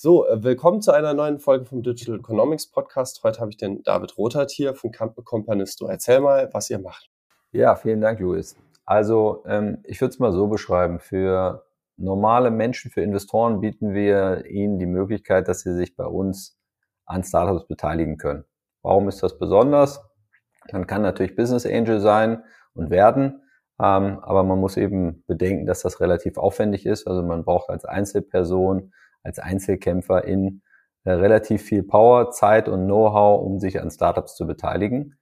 So, äh, willkommen zu einer neuen Folge vom Digital Economics Podcast. Heute habe ich den David Rothart hier von Companisto. Erzähl mal, was ihr macht. Ja, vielen Dank, Luis. Also, ähm, ich würde es mal so beschreiben. Für normale Menschen, für Investoren bieten wir ihnen die Möglichkeit, dass sie sich bei uns an Startups beteiligen können. Warum ist das besonders? Man kann natürlich Business Angel sein und werden, ähm, aber man muss eben bedenken, dass das relativ aufwendig ist. Also man braucht als Einzelperson als Einzelkämpfer in äh, relativ viel Power, Zeit und Know-how, um sich an Startups zu beteiligen.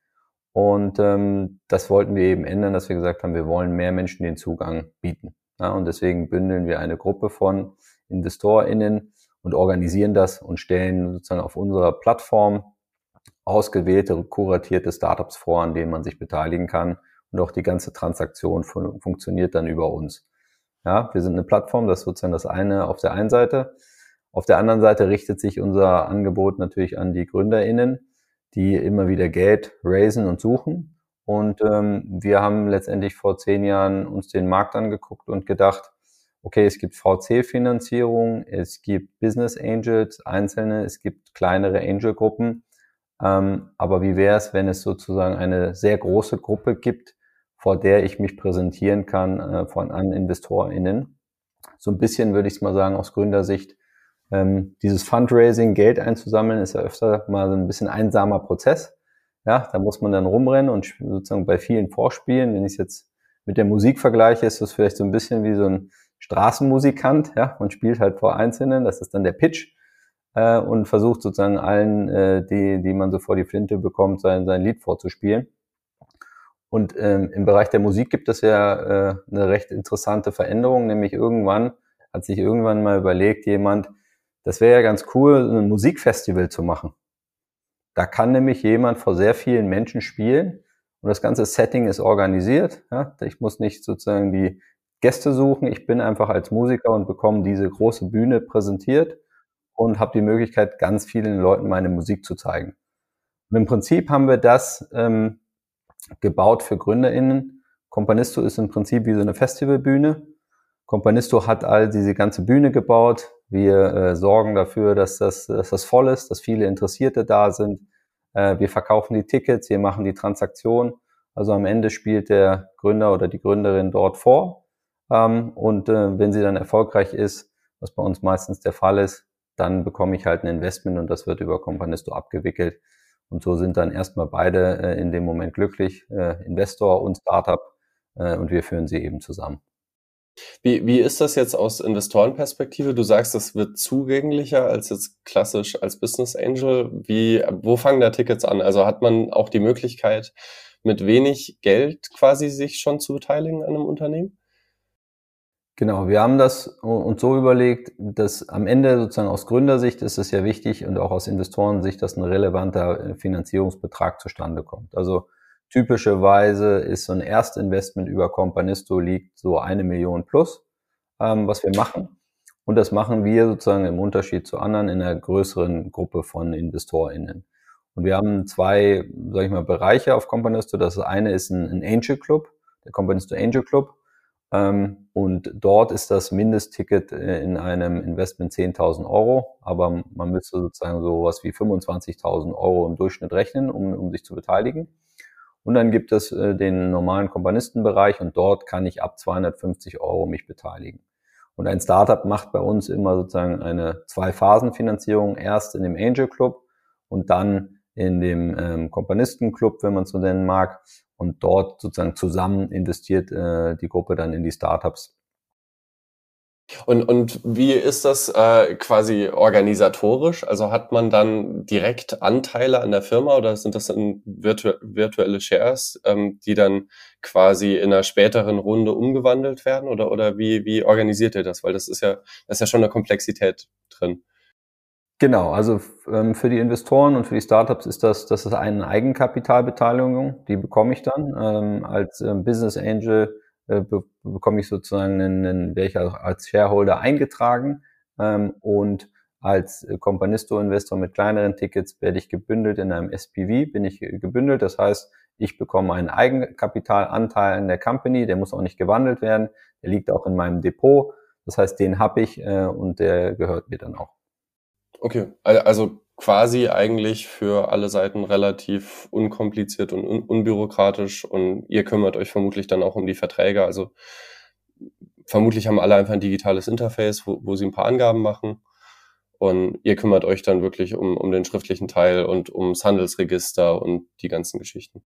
Und ähm, das wollten wir eben ändern, dass wir gesagt haben, wir wollen mehr Menschen den Zugang bieten. Ja, und deswegen bündeln wir eine Gruppe von InvestorInnen und organisieren das und stellen sozusagen auf unserer Plattform ausgewählte, kuratierte Startups vor, an denen man sich beteiligen kann. Und auch die ganze Transaktion fun funktioniert dann über uns. Ja, wir sind eine Plattform, das ist sozusagen das eine auf der einen Seite. Auf der anderen Seite richtet sich unser Angebot natürlich an die GründerInnen, die immer wieder Geld raisen und suchen. Und ähm, wir haben letztendlich vor zehn Jahren uns den Markt angeguckt und gedacht, okay, es gibt VC-Finanzierung, es gibt Business Angels, einzelne, es gibt kleinere Angel-Gruppen. Ähm, aber wie wäre es, wenn es sozusagen eine sehr große Gruppe gibt, vor der ich mich präsentieren kann äh, von an InvestorInnen. So ein bisschen würde ich es mal sagen aus Gründersicht. Ähm, dieses Fundraising, Geld einzusammeln, ist ja öfter mal so ein bisschen einsamer Prozess. Ja, da muss man dann rumrennen und sozusagen bei vielen vorspielen. Wenn ich es jetzt mit der Musik vergleiche, ist das vielleicht so ein bisschen wie so ein Straßenmusikant, ja, und spielt halt vor Einzelnen, das ist dann der Pitch äh, und versucht sozusagen allen, äh, die, die man so vor die Flinte bekommt, sein, sein Lied vorzuspielen. Und ähm, im Bereich der Musik gibt es ja äh, eine recht interessante Veränderung, nämlich irgendwann hat sich irgendwann mal überlegt jemand, das wäre ja ganz cool, ein Musikfestival zu machen. Da kann nämlich jemand vor sehr vielen Menschen spielen und das ganze Setting ist organisiert. Ja? Ich muss nicht sozusagen die Gäste suchen, ich bin einfach als Musiker und bekomme diese große Bühne präsentiert und habe die Möglichkeit, ganz vielen Leuten meine Musik zu zeigen. Und im Prinzip haben wir das ähm, gebaut für GründerInnen. Companisto ist im Prinzip wie so eine Festivalbühne. Companisto hat all diese ganze Bühne gebaut. Wir äh, sorgen dafür, dass das, dass das voll ist, dass viele Interessierte da sind. Äh, wir verkaufen die Tickets, wir machen die Transaktion. Also am Ende spielt der Gründer oder die Gründerin dort vor. Ähm, und äh, wenn sie dann erfolgreich ist, was bei uns meistens der Fall ist, dann bekomme ich halt ein Investment und das wird über Companisto abgewickelt. Und so sind dann erstmal beide äh, in dem Moment glücklich, äh, Investor und Startup, äh, und wir führen sie eben zusammen. Wie, wie ist das jetzt aus Investorenperspektive? Du sagst, das wird zugänglicher als jetzt klassisch als Business Angel. Wie, wo fangen da Tickets an? Also hat man auch die Möglichkeit, mit wenig Geld quasi sich schon zu beteiligen an einem Unternehmen? Genau, wir haben das uns so überlegt, dass am Ende sozusagen aus Gründersicht ist es ja wichtig und auch aus Investorensicht, dass ein relevanter äh, Finanzierungsbetrag zustande kommt. Also typischerweise ist so ein Erstinvestment über Companisto liegt so eine Million plus, ähm, was wir machen. Und das machen wir sozusagen im Unterschied zu anderen in einer größeren Gruppe von InvestorInnen. Und wir haben zwei, sag ich mal, Bereiche auf Companisto. Das eine ist ein, ein Angel Club, der Companisto Angel Club. Ähm, und dort ist das Mindestticket äh, in einem Investment 10.000 Euro, aber man müsste sozusagen so was wie 25.000 Euro im Durchschnitt rechnen, um, um sich zu beteiligen. Und dann gibt es äh, den normalen Kompanistenbereich und dort kann ich ab 250 Euro mich beteiligen. Und ein Startup macht bei uns immer sozusagen eine Zwei-Phasen-Finanzierung, erst in dem Angel Club und dann in dem ähm, Kompanistenclub, wenn man es so nennen mag und dort sozusagen zusammen investiert äh, die Gruppe dann in die Startups. Und, und wie ist das äh, quasi organisatorisch? Also hat man dann direkt Anteile an der Firma oder sind das dann virtu virtuelle Shares, ähm, die dann quasi in einer späteren Runde umgewandelt werden? Oder, oder wie, wie organisiert ihr das? Weil das ist ja, das ist ja schon eine Komplexität drin. Genau, also ähm, für die Investoren und für die Startups ist das, das ist eine Eigenkapitalbeteiligung, die bekomme ich dann. Ähm, als ähm, Business Angel äh, be bekomme ich sozusagen einen, einen welcher als Shareholder eingetragen ähm, und als äh, Companisto-Investor mit kleineren Tickets werde ich gebündelt in einem SPV, bin ich gebündelt. Das heißt, ich bekomme einen Eigenkapitalanteil in der Company, der muss auch nicht gewandelt werden, der liegt auch in meinem Depot. Das heißt, den habe ich äh, und der gehört mir dann auch. Okay, also quasi eigentlich für alle Seiten relativ unkompliziert und un unbürokratisch und ihr kümmert euch vermutlich dann auch um die Verträge. Also vermutlich haben alle einfach ein digitales Interface, wo, wo sie ein paar Angaben machen und ihr kümmert euch dann wirklich um, um den schriftlichen Teil und ums Handelsregister und die ganzen Geschichten.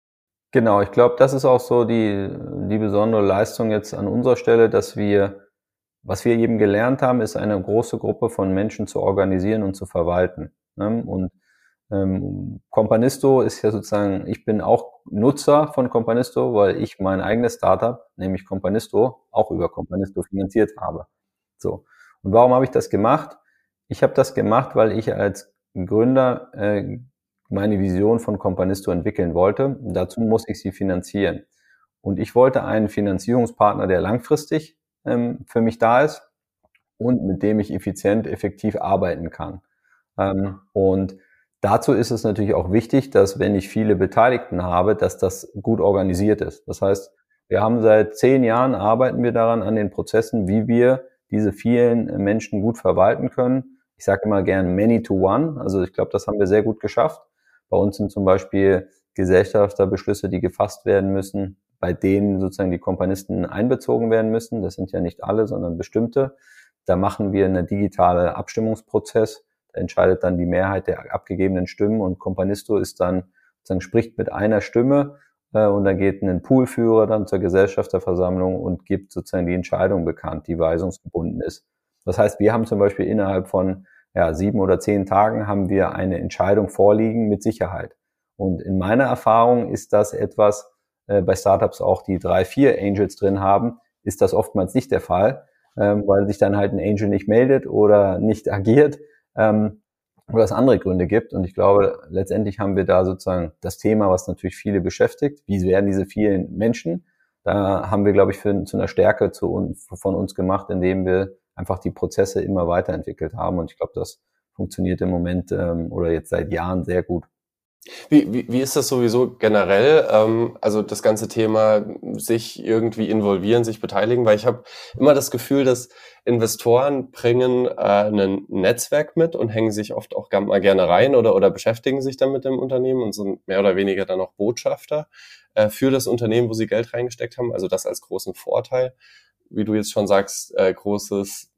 Genau, ich glaube, das ist auch so die, die besondere Leistung jetzt an unserer Stelle, dass wir, was wir eben gelernt haben, ist eine große Gruppe von Menschen zu organisieren und zu verwalten. Ne? Und ähm, Companisto ist ja sozusagen, ich bin auch Nutzer von Companisto, weil ich mein eigenes Startup, nämlich Companisto, auch über Companisto finanziert habe. So. Und warum habe ich das gemacht? Ich habe das gemacht, weil ich als Gründer äh, meine Vision von Companisto entwickeln wollte. Dazu muss ich sie finanzieren. Und ich wollte einen Finanzierungspartner, der langfristig ähm, für mich da ist und mit dem ich effizient, effektiv arbeiten kann. Ähm, und dazu ist es natürlich auch wichtig, dass wenn ich viele Beteiligten habe, dass das gut organisiert ist. Das heißt, wir haben seit zehn Jahren arbeiten wir daran an den Prozessen, wie wir diese vielen Menschen gut verwalten können ich sage immer gern many to one. Also ich glaube, das haben wir sehr gut geschafft. Bei uns sind zum Beispiel Gesellschafterbeschlüsse, die gefasst werden müssen, bei denen sozusagen die Kompanisten einbezogen werden müssen. Das sind ja nicht alle, sondern bestimmte. Da machen wir eine digitale Abstimmungsprozess. Entscheidet dann die Mehrheit der abgegebenen Stimmen und Kompanisto ist dann sozusagen spricht mit einer Stimme äh, und dann geht ein Poolführer dann zur Gesellschafterversammlung und gibt sozusagen die Entscheidung bekannt, die weisungsgebunden ist. Das heißt, wir haben zum Beispiel innerhalb von ja, sieben oder zehn Tagen haben wir eine Entscheidung vorliegen mit Sicherheit. Und in meiner Erfahrung ist das etwas, äh, bei Startups auch die drei, vier Angels drin haben, ist das oftmals nicht der Fall, ähm, weil sich dann halt ein Angel nicht meldet oder nicht agiert ähm, oder es andere Gründe gibt. Und ich glaube, letztendlich haben wir da sozusagen das Thema, was natürlich viele beschäftigt. Wie werden diese vielen Menschen? Da haben wir, glaube ich, für, zu einer Stärke zu von uns gemacht, indem wir einfach die Prozesse immer weiterentwickelt haben. Und ich glaube, das funktioniert im Moment ähm, oder jetzt seit Jahren sehr gut. Wie, wie, wie ist das sowieso generell? Ähm, also das ganze Thema sich irgendwie involvieren, sich beteiligen, weil ich habe immer das Gefühl, dass Investoren bringen äh, ein Netzwerk mit und hängen sich oft auch mal gerne rein oder, oder beschäftigen sich dann mit dem Unternehmen und sind mehr oder weniger dann auch Botschafter äh, für das Unternehmen, wo sie Geld reingesteckt haben. Also das als großen Vorteil wie du jetzt schon sagst, äh, großes,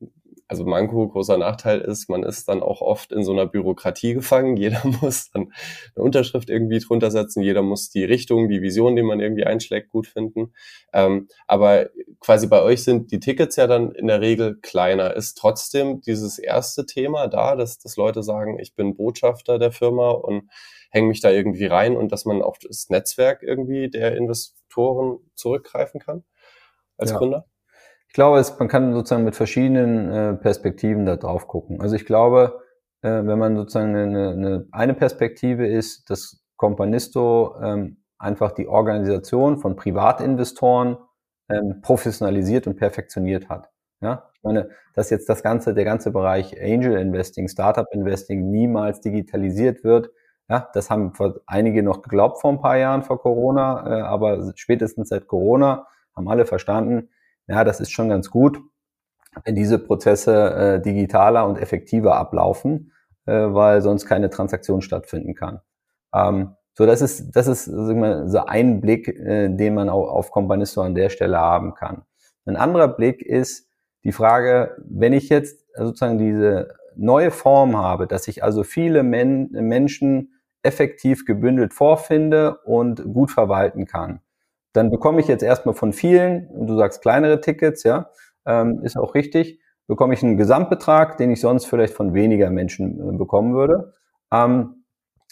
also Manko, großer Nachteil ist, man ist dann auch oft in so einer Bürokratie gefangen. Jeder muss dann eine Unterschrift irgendwie drunter setzen, jeder muss die Richtung, die Vision, die man irgendwie einschlägt, gut finden. Ähm, aber quasi bei euch sind die Tickets ja dann in der Regel kleiner. Ist trotzdem dieses erste Thema da, dass, dass Leute sagen, ich bin Botschafter der Firma und hänge mich da irgendwie rein und dass man auf das Netzwerk irgendwie der Investoren zurückgreifen kann als ja. Gründer? Ich glaube, es, man kann sozusagen mit verschiedenen äh, Perspektiven da drauf gucken. Also ich glaube, äh, wenn man sozusagen eine, eine, eine Perspektive ist, dass Companisto ähm, einfach die Organisation von Privatinvestoren ähm, professionalisiert und perfektioniert hat. Ja, ich meine, dass jetzt das ganze, der ganze Bereich Angel Investing, Startup Investing niemals digitalisiert wird, ja, das haben einige noch geglaubt vor ein paar Jahren vor Corona, äh, aber spätestens seit Corona haben alle verstanden, ja, das ist schon ganz gut, wenn diese Prozesse äh, digitaler und effektiver ablaufen, äh, weil sonst keine Transaktion stattfinden kann. Ähm, so, das ist, das ist mal, so ein Blick, äh, den man auch auf Companisto an der Stelle haben kann. Ein anderer Blick ist die Frage, wenn ich jetzt sozusagen diese neue Form habe, dass ich also viele Men Menschen effektiv gebündelt vorfinde und gut verwalten kann, dann bekomme ich jetzt erstmal von vielen, du sagst kleinere Tickets, ja, ähm, ist auch richtig, bekomme ich einen Gesamtbetrag, den ich sonst vielleicht von weniger Menschen äh, bekommen würde. Ähm,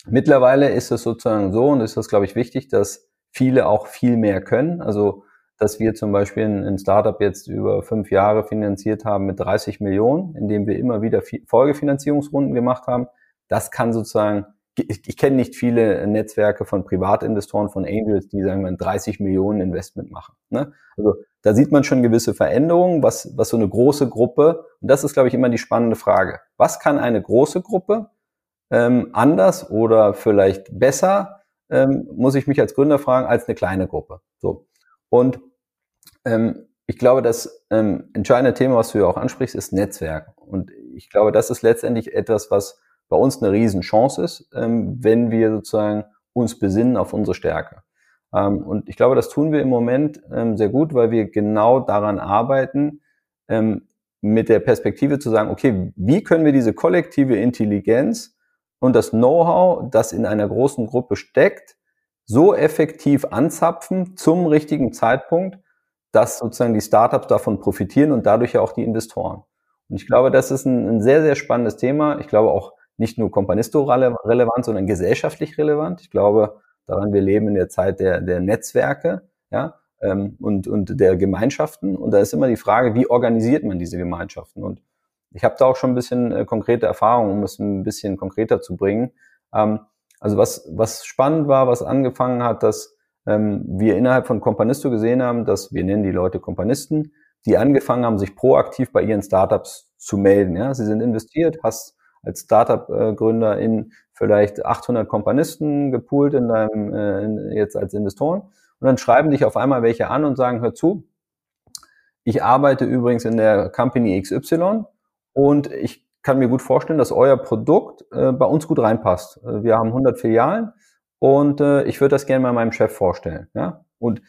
mittlerweile ist es sozusagen so, und ist das, glaube ich, wichtig, dass viele auch viel mehr können. Also, dass wir zum Beispiel ein Startup jetzt über fünf Jahre finanziert haben mit 30 Millionen, indem wir immer wieder Folgefinanzierungsrunden gemacht haben. Das kann sozusagen ich, ich kenne nicht viele Netzwerke von Privatinvestoren, von Angels, die sagen wir 30 Millionen Investment machen. Ne? Also da sieht man schon gewisse Veränderungen, was, was so eine große Gruppe, und das ist, glaube ich, immer die spannende Frage. Was kann eine große Gruppe ähm, anders oder vielleicht besser, ähm, muss ich mich als Gründer fragen, als eine kleine Gruppe. So. Und ähm, ich glaube, das ähm, entscheidende Thema, was du ja auch ansprichst, ist Netzwerk. Und ich glaube, das ist letztendlich etwas, was bei uns eine Riesenchance ist, ähm, wenn wir sozusagen uns besinnen auf unsere Stärke. Ähm, und ich glaube, das tun wir im Moment ähm, sehr gut, weil wir genau daran arbeiten, mit der Perspektive zu sagen, okay, wie können wir diese kollektive Intelligenz und das Know-how, das in einer großen Gruppe steckt, so effektiv anzapfen zum richtigen Zeitpunkt, dass sozusagen die Startups davon profitieren und dadurch ja auch die Investoren. Und ich glaube, das ist ein, ein sehr, sehr spannendes Thema. Ich glaube auch nicht nur Companisto relevant, sondern gesellschaftlich relevant. Ich glaube daran, wir leben in der Zeit der, der Netzwerke, ja, ähm, und, und der Gemeinschaften. Und da ist immer die Frage, wie organisiert man diese Gemeinschaften? Und ich habe da auch schon ein bisschen äh, konkrete Erfahrungen, um es ein bisschen konkreter zu bringen. Ähm, also was, was spannend war, was angefangen hat, dass ähm, wir innerhalb von Companisto gesehen haben, dass wir nennen die Leute Kompanisten, die angefangen haben, sich proaktiv bei ihren Startups zu melden. Ja, sie sind investiert, hast als Startup-Gründer in vielleicht 800 Kompanisten gepoolt in deinem, äh, in, jetzt als Investoren. Und dann schreiben dich auf einmal welche an und sagen, hör zu, ich arbeite übrigens in der Company XY und ich kann mir gut vorstellen, dass euer Produkt äh, bei uns gut reinpasst. Äh, wir haben 100 Filialen und äh, ich würde das gerne mal meinem Chef vorstellen. Ja? Und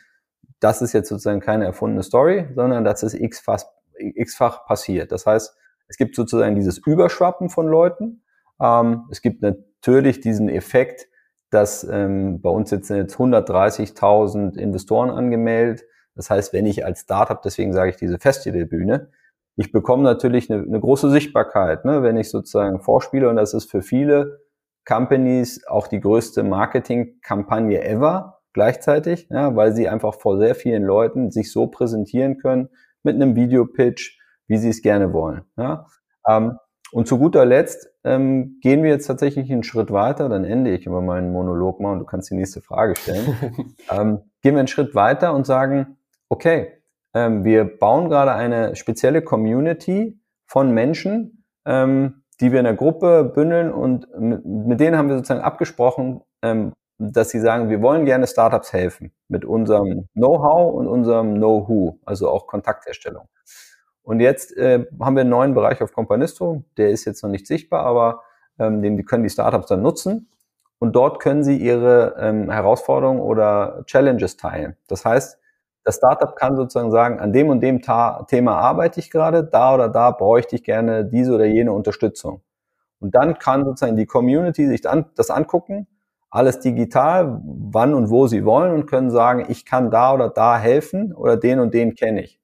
das ist jetzt sozusagen keine erfundene Story, sondern das ist x-fach passiert. Das heißt, es gibt sozusagen dieses Überschwappen von Leuten. Ähm, es gibt natürlich diesen Effekt, dass ähm, bei uns sitzen jetzt 130.000 Investoren angemeldet. Das heißt, wenn ich als Startup, deswegen sage ich diese Festivalbühne, ich bekomme natürlich eine, eine große Sichtbarkeit, ne, wenn ich sozusagen vorspiele und das ist für viele Companies auch die größte Marketingkampagne ever gleichzeitig, ja, weil sie einfach vor sehr vielen Leuten sich so präsentieren können mit einem Videopitch, wie sie es gerne wollen. Ja. Ähm, und zu guter Letzt ähm, gehen wir jetzt tatsächlich einen Schritt weiter, dann ende ich über meinen Monolog mal und du kannst die nächste Frage stellen. ähm, gehen wir einen Schritt weiter und sagen, okay, ähm, wir bauen gerade eine spezielle Community von Menschen, ähm, die wir in der Gruppe bündeln und mit, mit denen haben wir sozusagen abgesprochen, ähm, dass sie sagen, wir wollen gerne Startups helfen mit unserem Know-how und unserem Know-who, also auch Kontaktherstellung. Und jetzt äh, haben wir einen neuen Bereich auf Companisto, der ist jetzt noch nicht sichtbar, aber ähm, den können die Startups dann nutzen. Und dort können sie ihre ähm, Herausforderungen oder Challenges teilen. Das heißt, das Startup kann sozusagen sagen, an dem und dem Ta Thema arbeite ich gerade, da oder da bräuchte ich gerne diese oder jene Unterstützung. Und dann kann sozusagen die Community sich dann das angucken, alles digital, wann und wo sie wollen und können sagen, ich kann da oder da helfen oder den und den kenne ich.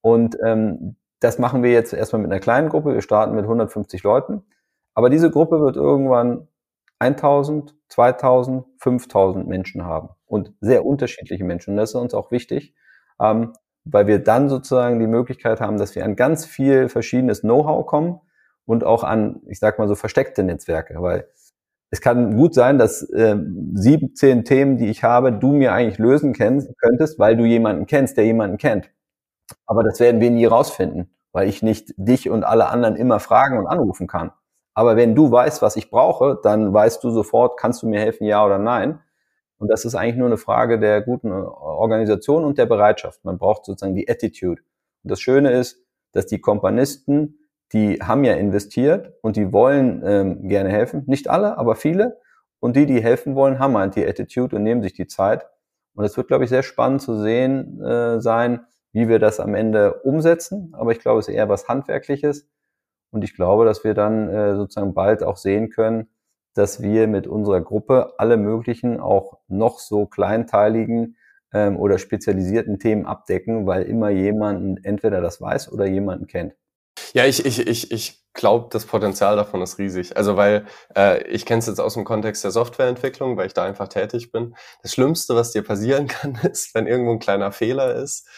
Und ähm, das machen wir jetzt erstmal mit einer kleinen Gruppe. Wir starten mit 150 Leuten. Aber diese Gruppe wird irgendwann 1000, 2000, 5000 Menschen haben und sehr unterschiedliche Menschen. Und das ist uns auch wichtig, ähm, weil wir dann sozusagen die Möglichkeit haben, dass wir an ganz viel verschiedenes Know-how kommen und auch an, ich sag mal so, versteckte Netzwerke, weil es kann gut sein, dass äh, 17 Themen, die ich habe, du mir eigentlich lösen kennst, könntest, weil du jemanden kennst, der jemanden kennt. Aber das werden wir nie rausfinden, weil ich nicht dich und alle anderen immer fragen und anrufen kann. Aber wenn du weißt, was ich brauche, dann weißt du sofort, kannst du mir helfen, ja oder nein. Und das ist eigentlich nur eine Frage der guten Organisation und der Bereitschaft. Man braucht sozusagen die Attitude. Und das Schöne ist, dass die Kompanisten, die haben ja investiert und die wollen ähm, gerne helfen. Nicht alle, aber viele. Und die, die helfen wollen, haben halt die Attitude und nehmen sich die Zeit. Und es wird, glaube ich, sehr spannend zu sehen äh, sein, wie wir das am Ende umsetzen. Aber ich glaube, es ist eher was Handwerkliches. Und ich glaube, dass wir dann äh, sozusagen bald auch sehen können, dass wir mit unserer Gruppe alle möglichen, auch noch so kleinteiligen ähm, oder spezialisierten Themen abdecken, weil immer jemanden entweder das weiß oder jemanden kennt. Ja, ich, ich, ich, ich glaube, das Potenzial davon ist riesig. Also weil äh, ich kenne es jetzt aus dem Kontext der Softwareentwicklung, weil ich da einfach tätig bin. Das Schlimmste, was dir passieren kann, ist, wenn irgendwo ein kleiner Fehler ist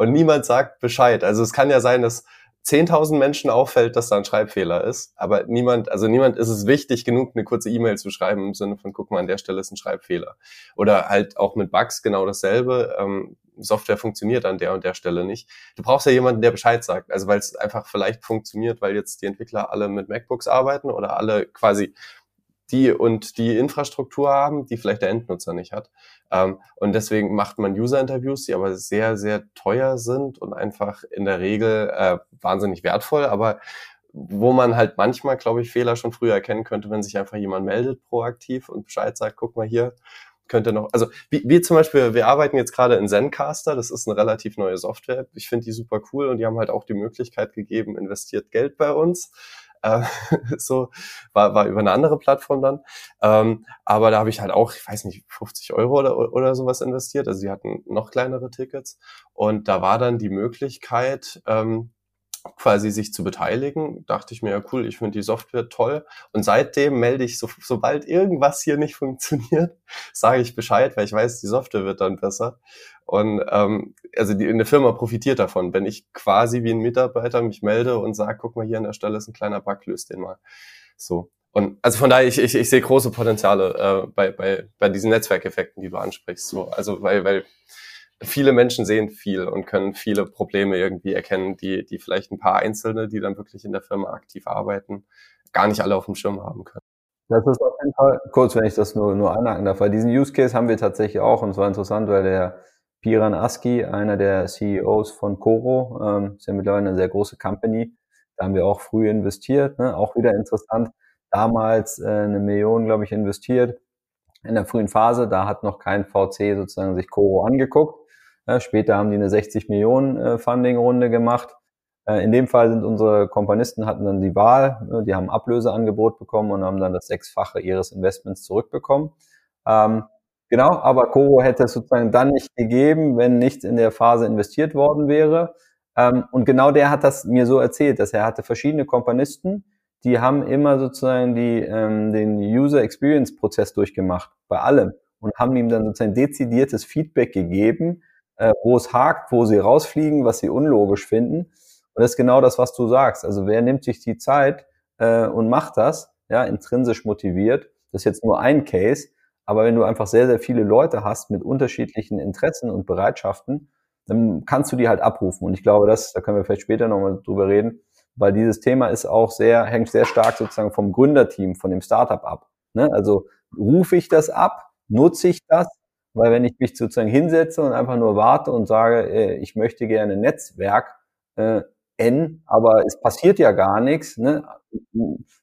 und niemand sagt Bescheid. Also es kann ja sein, dass 10.000 Menschen auffällt, dass da ein Schreibfehler ist, aber niemand, also niemand ist es wichtig genug, eine kurze E-Mail zu schreiben im Sinne von, guck mal, an der Stelle ist ein Schreibfehler. Oder halt auch mit Bugs genau dasselbe. Ähm, Software funktioniert an der und der Stelle nicht. Du brauchst ja jemanden, der Bescheid sagt. Also weil es einfach vielleicht funktioniert, weil jetzt die Entwickler alle mit MacBooks arbeiten oder alle quasi die und die Infrastruktur haben, die vielleicht der Endnutzer nicht hat. Ähm, und deswegen macht man User-Interviews, die aber sehr, sehr teuer sind und einfach in der Regel äh, wahnsinnig wertvoll, aber wo man halt manchmal, glaube ich, Fehler schon früher erkennen könnte, wenn sich einfach jemand meldet proaktiv und Bescheid sagt, guck mal hier, könnte noch, also wie, wie zum Beispiel, wir arbeiten jetzt gerade in Zencaster, das ist eine relativ neue Software. Ich finde die super cool und die haben halt auch die Möglichkeit gegeben, investiert Geld bei uns. Äh, so war, war über eine andere Plattform dann. Ähm, aber da habe ich halt auch, ich weiß nicht, 50 Euro oder, oder sowas investiert. Also die hatten noch kleinere Tickets. Und da war dann die Möglichkeit, ähm, quasi sich zu beteiligen, dachte ich mir, ja cool, ich finde die Software toll. Und seitdem melde ich, so, sobald irgendwas hier nicht funktioniert, sage ich Bescheid, weil ich weiß, die Software wird dann besser. Und ähm, also die, eine Firma profitiert davon, wenn ich quasi wie ein Mitarbeiter mich melde und sage, guck mal, hier an der Stelle ist ein kleiner Bug, löst den mal. So. Und also von daher, ich, ich, ich sehe große Potenziale äh, bei, bei, bei diesen Netzwerkeffekten, die du ansprichst. So. Also weil, weil viele Menschen sehen viel und können viele Probleme irgendwie erkennen, die, die vielleicht ein paar Einzelne, die dann wirklich in der Firma aktiv arbeiten, gar nicht alle auf dem Schirm haben können. Das ist auf jeden Fall, kurz, wenn ich das nur, nur anhaken darf, weil diesen Use Case haben wir tatsächlich auch und es war interessant, weil der Piran Aski, einer der CEOs von Coro, ähm, ist ja mittlerweile eine sehr große Company, da haben wir auch früh investiert, ne? auch wieder interessant, damals äh, eine Million, glaube ich, investiert in der frühen Phase, da hat noch kein VC sozusagen sich Coro angeguckt später haben die eine 60 Millionen äh, Funding-Runde gemacht. Äh, in dem Fall sind unsere Komponisten hatten dann die Wahl, äh, die haben Ablöseangebot bekommen und haben dann das Sechsfache ihres Investments zurückbekommen. Ähm, genau, aber Coro hätte es sozusagen dann nicht gegeben, wenn nichts in der Phase investiert worden wäre. Ähm, und genau der hat das mir so erzählt, dass er hatte verschiedene Komponisten, die haben immer sozusagen die, ähm, den User Experience Prozess durchgemacht, bei allem, und haben ihm dann sozusagen dezidiertes Feedback gegeben, äh, wo es hakt, wo sie rausfliegen, was sie unlogisch finden. Und das ist genau das, was du sagst. Also wer nimmt sich die Zeit äh, und macht das, ja, intrinsisch motiviert. Das ist jetzt nur ein Case. Aber wenn du einfach sehr, sehr viele Leute hast mit unterschiedlichen Interessen und Bereitschaften, dann kannst du die halt abrufen. Und ich glaube, das, da können wir vielleicht später nochmal drüber reden, weil dieses Thema ist auch sehr, hängt sehr stark sozusagen vom Gründerteam, von dem Startup ab. Ne? Also rufe ich das ab, nutze ich das weil wenn ich mich sozusagen hinsetze und einfach nur warte und sage, äh, ich möchte gerne Netzwerk äh, N, aber es passiert ja gar nichts. Ne?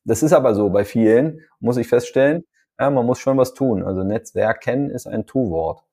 Das ist aber so bei vielen, muss ich feststellen. Ja, man muss schon was tun. Also Netzwerk kennen ist ein Tu-Wort.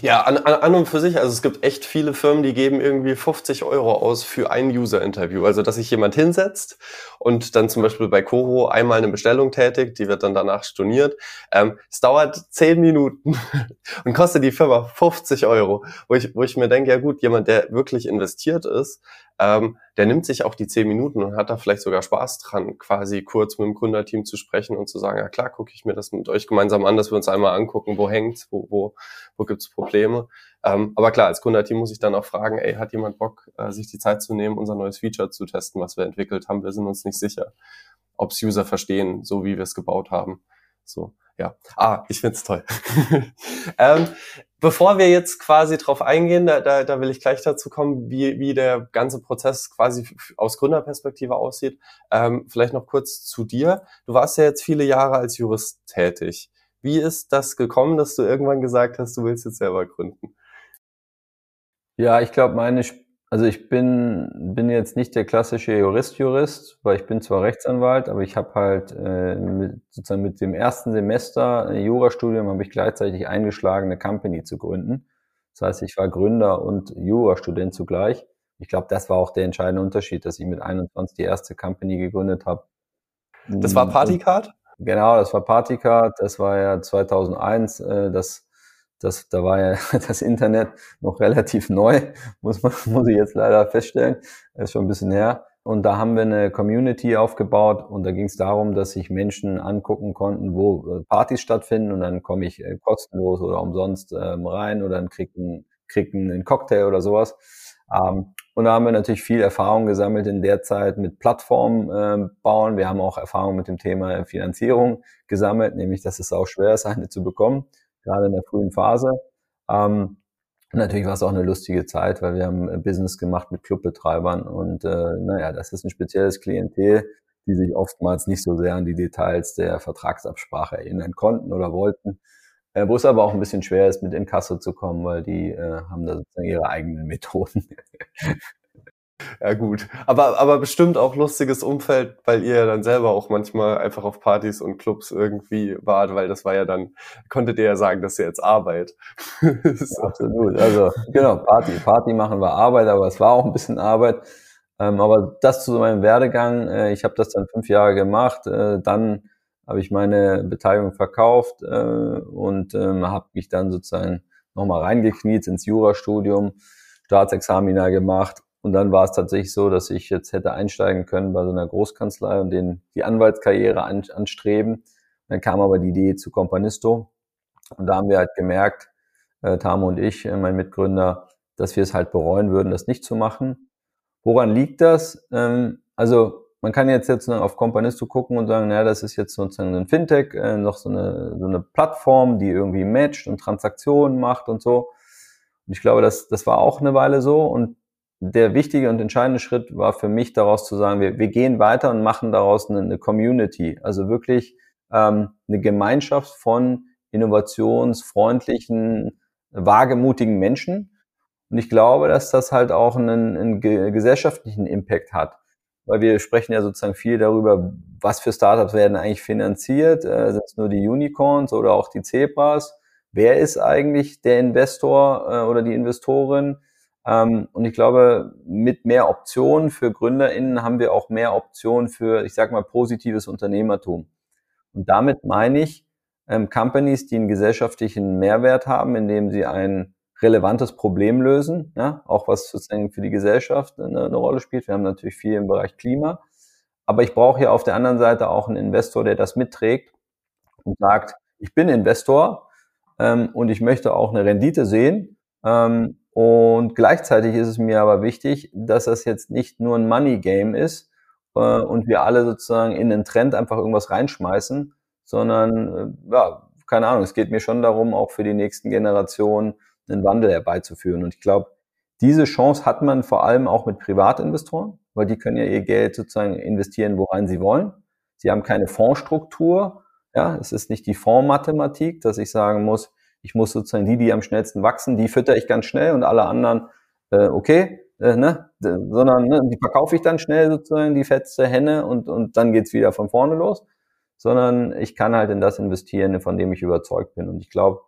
Ja, an, an und für sich, also es gibt echt viele Firmen, die geben irgendwie 50 Euro aus für ein User-Interview. Also, dass sich jemand hinsetzt und dann zum Beispiel bei Coro einmal eine Bestellung tätigt, die wird dann danach storniert. Ähm, es dauert 10 Minuten und kostet die Firma 50 Euro, wo ich, wo ich mir denke, ja gut, jemand, der wirklich investiert ist, ähm, der nimmt sich auch die zehn Minuten und hat da vielleicht sogar Spaß dran, quasi kurz mit dem Gründerteam zu sprechen und zu sagen, ja klar, gucke ich mir das mit euch gemeinsam an, dass wir uns einmal angucken, wo hängt's, wo, wo, wo gibt's Probleme. Ähm, aber klar, als Gründerteam muss ich dann auch fragen, ey, hat jemand Bock, äh, sich die Zeit zu nehmen, unser neues Feature zu testen, was wir entwickelt haben? Wir sind uns nicht sicher, ob's User verstehen, so wie wir es gebaut haben. So, ja. Ah, ich find's toll. ähm, Bevor wir jetzt quasi drauf eingehen, da, da, da will ich gleich dazu kommen, wie, wie der ganze Prozess quasi aus Gründerperspektive aussieht. Ähm, vielleicht noch kurz zu dir. Du warst ja jetzt viele Jahre als Jurist tätig. Wie ist das gekommen, dass du irgendwann gesagt hast, du willst jetzt selber gründen? Ja, ich glaube, meine also ich bin, bin jetzt nicht der klassische Jurist-Jurist, weil ich bin zwar Rechtsanwalt, aber ich habe halt äh, mit, sozusagen mit dem ersten Semester Jurastudium habe ich gleichzeitig eingeschlagen, eine Company zu gründen. Das heißt, ich war Gründer und Jurastudent zugleich. Ich glaube, das war auch der entscheidende Unterschied, dass ich mit 21 die erste Company gegründet habe. Das war Partycard? Genau, das war Partycard. Das war ja 2001. Äh, das das, da war ja das Internet noch relativ neu, muss man, muss ich jetzt leider feststellen. Ist schon ein bisschen her. Und da haben wir eine Community aufgebaut und da ging es darum, dass sich Menschen angucken konnten, wo äh, Partys stattfinden und dann komme ich äh, kostenlos oder umsonst ähm, rein oder dann krieg einen, krieg einen Cocktail oder sowas. Ähm, und da haben wir natürlich viel Erfahrung gesammelt in der Zeit mit Plattformen äh, bauen. Wir haben auch Erfahrung mit dem Thema Finanzierung gesammelt, nämlich dass es auch schwer ist, eine zu bekommen gerade in der frühen Phase. Ähm, natürlich war es auch eine lustige Zeit, weil wir haben Business gemacht mit Clubbetreibern und äh, naja, das ist ein spezielles Klientel, die sich oftmals nicht so sehr an die Details der Vertragsabsprache erinnern konnten oder wollten. Äh, wo es aber auch ein bisschen schwer ist, mit Inkasso zu kommen, weil die äh, haben da sozusagen ihre eigenen Methoden. Ja gut, aber, aber bestimmt auch lustiges Umfeld, weil ihr ja dann selber auch manchmal einfach auf Partys und Clubs irgendwie wart, weil das war ja dann, konntet ihr ja sagen, dass ihr jetzt Arbeit. ja, absolut, also genau, Party, Party machen war Arbeit, aber es war auch ein bisschen Arbeit. Ähm, aber das zu meinem Werdegang, äh, ich habe das dann fünf Jahre gemacht, äh, dann habe ich meine Beteiligung verkauft äh, und ähm, habe mich dann sozusagen nochmal reingekniet ins Jurastudium, Staatsexamina gemacht und dann war es tatsächlich so, dass ich jetzt hätte einsteigen können bei so einer Großkanzlei und den die Anwaltskarriere an, anstreben. Dann kam aber die Idee zu Companisto. Und da haben wir halt gemerkt, äh, Tamo und ich, äh, mein Mitgründer, dass wir es halt bereuen würden, das nicht zu machen. Woran liegt das? Ähm, also man kann jetzt jetzt auf Companisto gucken und sagen, naja, das ist jetzt sozusagen ein Fintech, äh, noch so eine, so eine Plattform, die irgendwie matcht und Transaktionen macht und so. Und ich glaube, das, das war auch eine Weile so. Und der wichtige und entscheidende Schritt war für mich daraus zu sagen, wir, wir gehen weiter und machen daraus eine, eine Community, also wirklich ähm, eine Gemeinschaft von innovationsfreundlichen, wagemutigen Menschen. Und ich glaube, dass das halt auch einen, einen gesellschaftlichen Impact hat. Weil wir sprechen ja sozusagen viel darüber, was für Startups werden eigentlich finanziert. Äh, sind es nur die Unicorns oder auch die Zebras? Wer ist eigentlich der Investor äh, oder die Investorin? Ähm, und ich glaube, mit mehr Optionen für GründerInnen haben wir auch mehr Optionen für, ich sag mal, positives Unternehmertum. Und damit meine ich ähm, Companies, die einen gesellschaftlichen Mehrwert haben, indem sie ein relevantes Problem lösen, ja, auch was sozusagen für die Gesellschaft eine, eine Rolle spielt. Wir haben natürlich viel im Bereich Klima. Aber ich brauche ja auf der anderen Seite auch einen Investor, der das mitträgt und sagt, ich bin Investor ähm, und ich möchte auch eine Rendite sehen. Ähm, und gleichzeitig ist es mir aber wichtig, dass das jetzt nicht nur ein Money Game ist äh, und wir alle sozusagen in den Trend einfach irgendwas reinschmeißen, sondern äh, ja, keine Ahnung, es geht mir schon darum, auch für die nächsten Generationen einen Wandel herbeizuführen. Und ich glaube, diese Chance hat man vor allem auch mit Privatinvestoren, weil die können ja ihr Geld sozusagen investieren, worein sie wollen. Sie haben keine Fondsstruktur. Ja, es ist nicht die Fondsmathematik, dass ich sagen muss, ich muss sozusagen die, die am schnellsten wachsen, die fütter ich ganz schnell und alle anderen, äh, okay, äh, ne, sondern ne, die verkaufe ich dann schnell sozusagen, die fetzte Henne und, und dann geht's wieder von vorne los, sondern ich kann halt in das investieren, von dem ich überzeugt bin. Und ich glaube,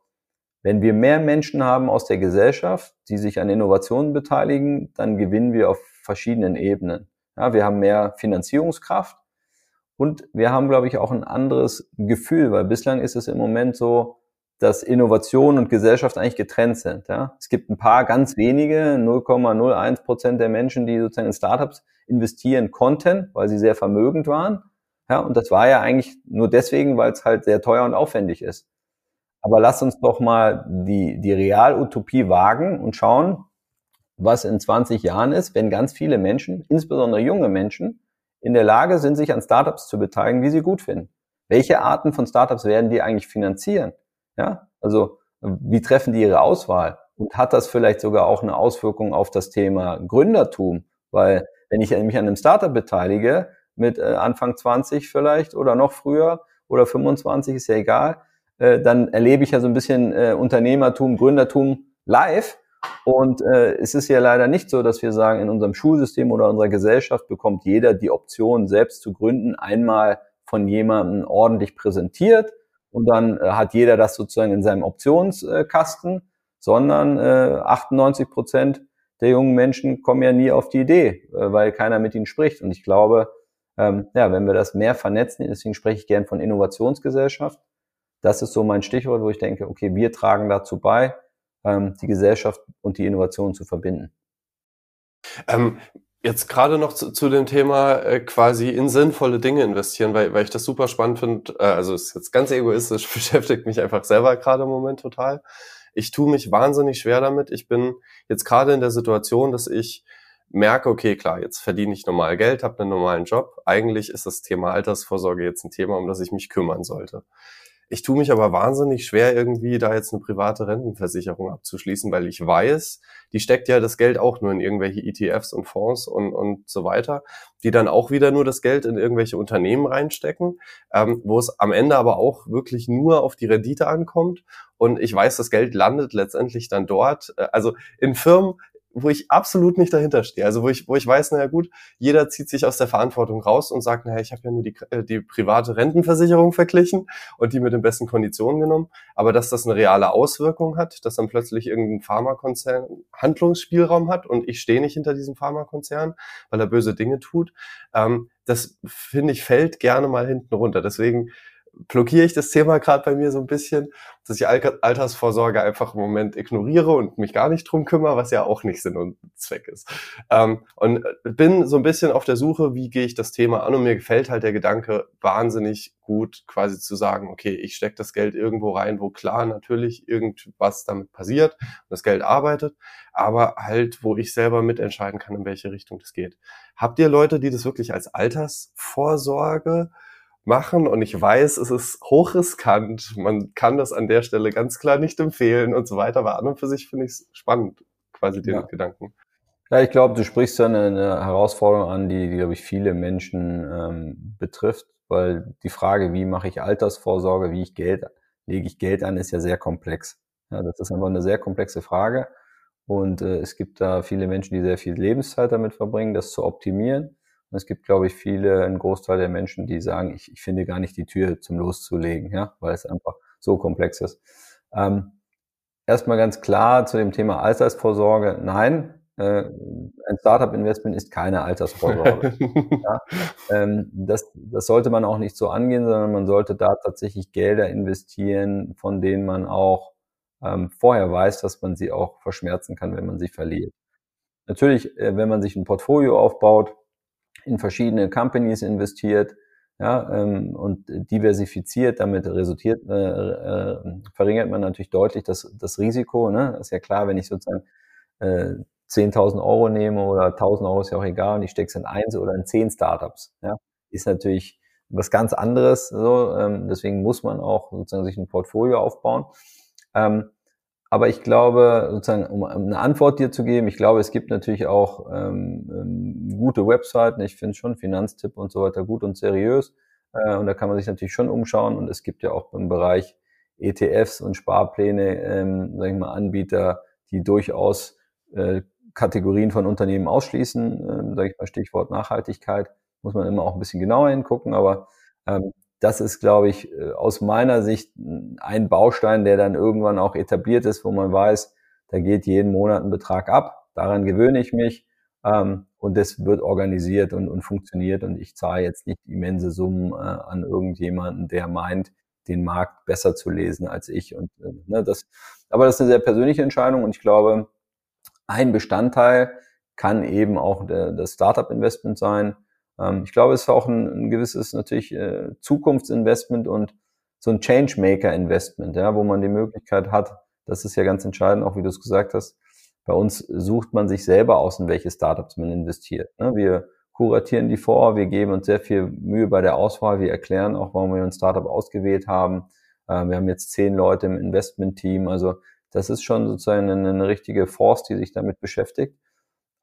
wenn wir mehr Menschen haben aus der Gesellschaft, die sich an Innovationen beteiligen, dann gewinnen wir auf verschiedenen Ebenen. Ja, wir haben mehr Finanzierungskraft und wir haben, glaube ich, auch ein anderes Gefühl, weil bislang ist es im Moment so, dass Innovation und Gesellschaft eigentlich getrennt sind. Ja? Es gibt ein paar ganz wenige, 0,01 Prozent der Menschen, die sozusagen in Startups investieren konnten, weil sie sehr vermögend waren. Ja, und das war ja eigentlich nur deswegen, weil es halt sehr teuer und aufwendig ist. Aber lass uns doch mal die, die Realutopie wagen und schauen, was in 20 Jahren ist, wenn ganz viele Menschen, insbesondere junge Menschen, in der Lage sind, sich an Startups zu beteiligen, die sie gut finden. Welche Arten von Startups werden die eigentlich finanzieren? Ja, also wie treffen die ihre Auswahl? Und hat das vielleicht sogar auch eine Auswirkung auf das Thema Gründertum? Weil wenn ich mich an einem Startup beteilige, mit äh, Anfang 20 vielleicht oder noch früher oder 25, ist ja egal, äh, dann erlebe ich ja so ein bisschen äh, Unternehmertum, Gründertum live. Und äh, es ist ja leider nicht so, dass wir sagen, in unserem Schulsystem oder unserer Gesellschaft bekommt jeder die Option, selbst zu gründen, einmal von jemandem ordentlich präsentiert und dann äh, hat jeder das sozusagen in seinem Optionskasten, sondern äh, 98 Prozent der jungen Menschen kommen ja nie auf die Idee, äh, weil keiner mit ihnen spricht. Und ich glaube, ähm, ja, wenn wir das mehr vernetzen, deswegen spreche ich gern von Innovationsgesellschaft. Das ist so mein Stichwort, wo ich denke, okay, wir tragen dazu bei, ähm, die Gesellschaft und die Innovation zu verbinden. Ähm, Jetzt gerade noch zu, zu dem Thema äh, quasi in sinnvolle Dinge investieren, weil, weil ich das super spannend finde. Äh, also ist jetzt ganz egoistisch, beschäftigt mich einfach selber gerade im Moment total. Ich tue mich wahnsinnig schwer damit. Ich bin jetzt gerade in der Situation, dass ich merke, okay, klar, jetzt verdiene ich normal Geld, habe einen normalen Job. Eigentlich ist das Thema Altersvorsorge jetzt ein Thema, um das ich mich kümmern sollte. Ich tue mich aber wahnsinnig schwer, irgendwie da jetzt eine private Rentenversicherung abzuschließen, weil ich weiß, die steckt ja das Geld auch nur in irgendwelche ETFs und Fonds und, und so weiter, die dann auch wieder nur das Geld in irgendwelche Unternehmen reinstecken, ähm, wo es am Ende aber auch wirklich nur auf die Rendite ankommt. Und ich weiß, das Geld landet letztendlich dann dort. Äh, also in Firmen, wo ich absolut nicht dahinter stehe. Also wo ich, wo ich weiß, naja gut, jeder zieht sich aus der Verantwortung raus und sagt, naja, ich habe ja nur die, äh, die private Rentenversicherung verglichen und die mit den besten Konditionen genommen. Aber dass das eine reale Auswirkung hat, dass dann plötzlich irgendein Pharmakonzern Handlungsspielraum hat und ich stehe nicht hinter diesem Pharmakonzern, weil er böse Dinge tut, ähm, das finde ich fällt gerne mal hinten runter. Deswegen blockiere ich das Thema gerade bei mir so ein bisschen, dass ich Altersvorsorge einfach im Moment ignoriere und mich gar nicht drum kümmere, was ja auch nicht Sinn und Zweck ist. Ähm, und bin so ein bisschen auf der Suche, wie gehe ich das Thema an und mir gefällt halt der Gedanke wahnsinnig gut, quasi zu sagen, okay, ich stecke das Geld irgendwo rein, wo klar natürlich irgendwas damit passiert und das Geld arbeitet, aber halt, wo ich selber mitentscheiden kann, in welche Richtung das geht. Habt ihr Leute, die das wirklich als Altersvorsorge machen und ich weiß, es ist hochriskant, man kann das an der Stelle ganz klar nicht empfehlen und so weiter, aber an und für sich finde ich es spannend, quasi den ja. Gedanken. Ja, ich glaube, du sprichst dann eine Herausforderung an, die, die glaube ich, viele Menschen ähm, betrifft, weil die Frage, wie mache ich Altersvorsorge, wie ich Geld, lege ich Geld an, ist ja sehr komplex. Ja, das ist einfach eine sehr komplexe Frage und äh, es gibt da viele Menschen, die sehr viel Lebenszeit damit verbringen, das zu optimieren. Und es gibt, glaube ich, viele, ein Großteil der Menschen, die sagen, ich, ich finde gar nicht die Tür zum Loszulegen, ja, weil es einfach so komplex ist. Ähm, erstmal ganz klar zu dem Thema Altersvorsorge. Nein, äh, ein Startup-Investment ist keine Altersvorsorge. ja, ähm, das, das sollte man auch nicht so angehen, sondern man sollte da tatsächlich Gelder investieren, von denen man auch ähm, vorher weiß, dass man sie auch verschmerzen kann, wenn man sie verliert. Natürlich, äh, wenn man sich ein Portfolio aufbaut, in verschiedene Companies investiert ja, ähm, und diversifiziert, damit resultiert, äh, äh, verringert man natürlich deutlich das, das Risiko. Ne? Ist ja klar, wenn ich sozusagen äh, 10.000 Euro nehme oder 1.000 Euro ist ja auch egal und ich stecke es in eins oder in zehn Startups, ja, ist natürlich was ganz anderes. So, ähm, deswegen muss man auch sozusagen sich ein Portfolio aufbauen. Ähm, aber ich glaube, sozusagen, um eine Antwort dir zu geben, ich glaube, es gibt natürlich auch ähm, ähm, gute Webseiten. Ich finde schon Finanztipp und so weiter gut und seriös. Äh, und da kann man sich natürlich schon umschauen. Und es gibt ja auch im Bereich ETFs und Sparpläne, ähm, sag ich mal, Anbieter, die durchaus äh, Kategorien von Unternehmen ausschließen. Ähm, sage ich mal, Stichwort Nachhaltigkeit. Muss man immer auch ein bisschen genauer hingucken. Aber ähm, das ist, glaube ich, äh, aus meiner Sicht ein Baustein, der dann irgendwann auch etabliert ist, wo man weiß, da geht jeden Monat ein Betrag ab. Daran gewöhne ich mich. Ähm, und das wird organisiert und, und funktioniert. Und ich zahle jetzt nicht immense Summen äh, an irgendjemanden, der meint, den Markt besser zu lesen als ich. Und äh, ne, das, aber das ist eine sehr persönliche Entscheidung. Und ich glaube, ein Bestandteil kann eben auch das Startup-Investment sein ähm, ich glaube, es ist auch ein, ein gewisses natürlich äh, Zukunftsinvestment und so ein Changemaker-Investment, ja, wo man die Möglichkeit hat, das ist ja ganz entscheidend, auch wie du es gesagt hast, bei uns sucht man sich selber aus, in welche Startups man investiert. Ne? Wir kuratieren die vor, wir geben uns sehr viel Mühe bei der Auswahl, wir erklären auch, warum wir ein Startup ausgewählt haben. Äh, wir haben jetzt zehn Leute im Investment-Team, also das ist schon sozusagen eine, eine richtige Force, die sich damit beschäftigt.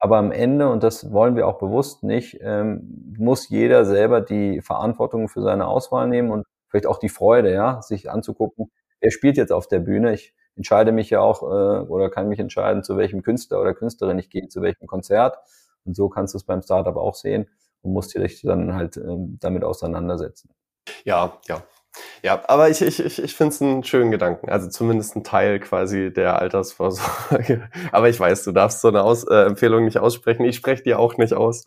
Aber am Ende, und das wollen wir auch bewusst nicht, ähm, muss jeder selber die Verantwortung für seine Auswahl nehmen und vielleicht auch die Freude, ja, sich anzugucken, wer spielt jetzt auf der Bühne. Ich entscheide mich ja auch äh, oder kann mich entscheiden, zu welchem Künstler oder Künstlerin ich gehe, zu welchem Konzert. Und so kannst du es beim Startup auch sehen und musst dich dann halt ähm, damit auseinandersetzen. Ja, ja, ja, aber ich, ich, ich, ich finde es einen schönen Gedanken. Also zumindest ein Teil quasi der Altersvorsorge. Aber ich weiß, du darfst so eine Aus äh, Empfehlung nicht aussprechen. Ich spreche die auch nicht aus.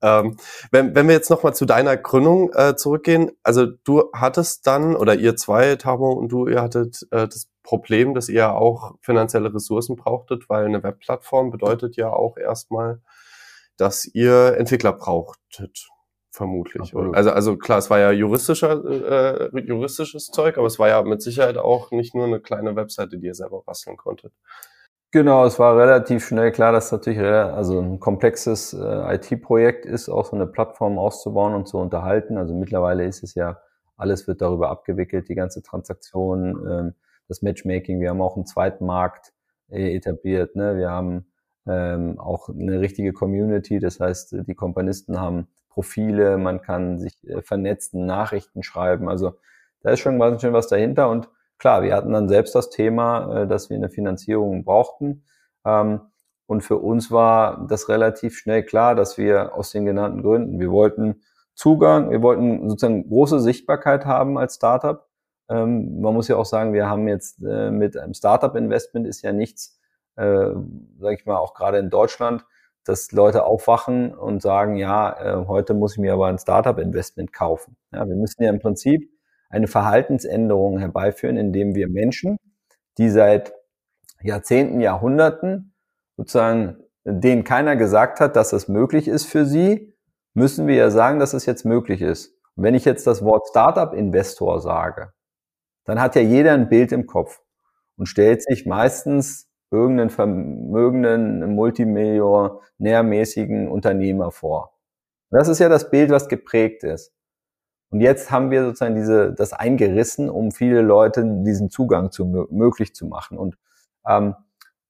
Ähm, wenn, wenn wir jetzt nochmal zu deiner Gründung äh, zurückgehen, also du hattest dann, oder ihr zwei, Tamo und du, ihr hattet äh, das Problem, dass ihr auch finanzielle Ressourcen brauchtet, weil eine Webplattform bedeutet ja auch erstmal, dass ihr Entwickler brauchtet vermutlich. Also, also klar, es war ja juristischer, äh, juristisches Zeug, aber es war ja mit Sicherheit auch nicht nur eine kleine Webseite, die ihr selber basteln konntet. Genau, es war relativ schnell klar, dass natürlich also ein komplexes äh, IT-Projekt ist, auch so eine Plattform auszubauen und zu unterhalten. Also mittlerweile ist es ja, alles wird darüber abgewickelt, die ganze Transaktion, ähm, das Matchmaking. Wir haben auch einen zweiten Markt äh, etabliert. Ne? Wir haben ähm, auch eine richtige Community, das heißt, die Komponisten haben Profile, man kann sich äh, vernetzen, Nachrichten schreiben. Also da ist schon ganz schön was dahinter. Und klar, wir hatten dann selbst das Thema, äh, dass wir eine Finanzierung brauchten. Ähm, Und für uns war das relativ schnell klar, dass wir aus den genannten Gründen, wir wollten Zugang, wir wollten sozusagen große Sichtbarkeit haben als Startup. Ähm, man muss ja auch sagen, wir haben jetzt äh, mit einem Startup-Investment ist ja nichts, äh, sage ich mal, auch gerade in Deutschland, dass Leute aufwachen und sagen, ja, äh, heute muss ich mir aber ein Startup-Investment kaufen. Ja, wir müssen ja im Prinzip eine Verhaltensänderung herbeiführen, indem wir Menschen, die seit Jahrzehnten, Jahrhunderten sozusagen, denen keiner gesagt hat, dass das möglich ist für sie, müssen wir ja sagen, dass es jetzt möglich ist. Und wenn ich jetzt das Wort Startup-Investor sage, dann hat ja jeder ein Bild im Kopf und stellt sich meistens irgendeinen vermögenden, multimillionärmäßigen Unternehmer vor. Das ist ja das Bild, was geprägt ist. Und jetzt haben wir sozusagen diese, das eingerissen, um viele Leute diesen Zugang zu, möglich zu machen. Und ähm,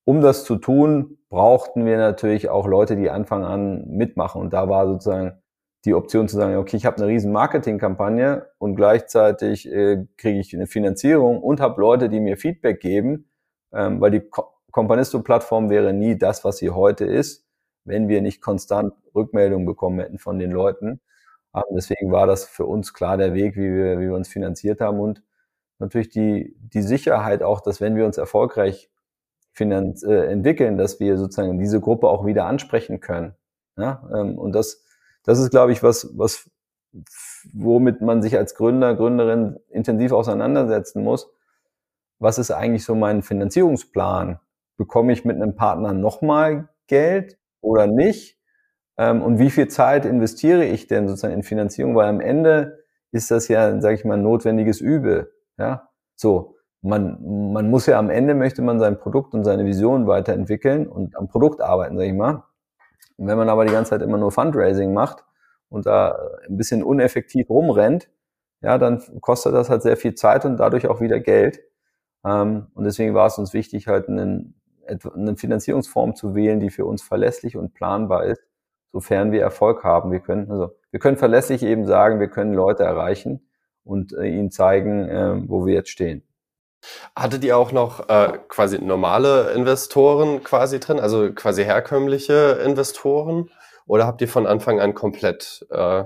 um das zu tun, brauchten wir natürlich auch Leute, die Anfang an mitmachen. Und da war sozusagen die Option zu sagen, okay, ich habe eine riesen Marketingkampagne und gleichzeitig äh, kriege ich eine Finanzierung und habe Leute, die mir Feedback geben, ähm, weil die Companisto-Plattform wäre nie das, was sie heute ist, wenn wir nicht konstant Rückmeldungen bekommen hätten von den Leuten. Ähm, deswegen war das für uns klar der Weg, wie wir, wie wir uns finanziert haben und natürlich die, die Sicherheit auch, dass wenn wir uns erfolgreich finanz, äh, entwickeln, dass wir sozusagen diese Gruppe auch wieder ansprechen können. Ja? Ähm, und das, das ist, glaube ich, was, was, womit man sich als Gründer, Gründerin intensiv auseinandersetzen muss. Was ist eigentlich so mein Finanzierungsplan? Bekomme ich mit einem Partner nochmal Geld oder nicht? Ähm, und wie viel Zeit investiere ich denn sozusagen in Finanzierung? Weil am Ende ist das ja, sage ich mal, ein notwendiges Übel. Ja, so man, man muss ja am Ende möchte man sein Produkt und seine Vision weiterentwickeln und am Produkt arbeiten, sag ich mal. Und wenn man aber die ganze Zeit immer nur Fundraising macht und da ein bisschen uneffektiv rumrennt, ja, dann kostet das halt sehr viel Zeit und dadurch auch wieder Geld. Ähm, und deswegen war es uns wichtig, halt einen, eine Finanzierungsform zu wählen, die für uns verlässlich und planbar ist, sofern wir Erfolg haben. Wir können, also, wir können verlässlich eben sagen, wir können Leute erreichen und äh, ihnen zeigen, äh, wo wir jetzt stehen. Hattet ihr auch noch äh, quasi normale Investoren quasi drin, also quasi herkömmliche Investoren? Oder habt ihr von Anfang an komplett äh,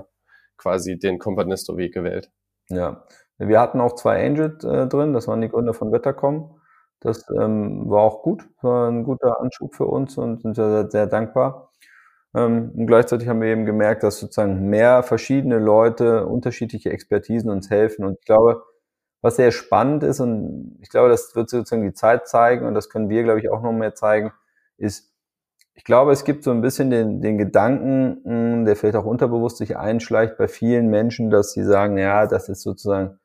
quasi den Companisto-Weg gewählt? Ja, wir hatten auch zwei Angels äh, drin, das waren die Gründer von Wettercom. Das ähm, war auch gut, war ein guter Anschub für uns und sind sehr, sehr dankbar. Ähm, und gleichzeitig haben wir eben gemerkt, dass sozusagen mehr verschiedene Leute, unterschiedliche Expertisen uns helfen. Und ich glaube, was sehr spannend ist, und ich glaube, das wird sozusagen die Zeit zeigen, und das können wir, glaube ich, auch noch mehr zeigen, ist, ich glaube, es gibt so ein bisschen den, den Gedanken, hm, der vielleicht auch unterbewusst sich einschleicht bei vielen Menschen, dass sie sagen, ja, das ist sozusagen,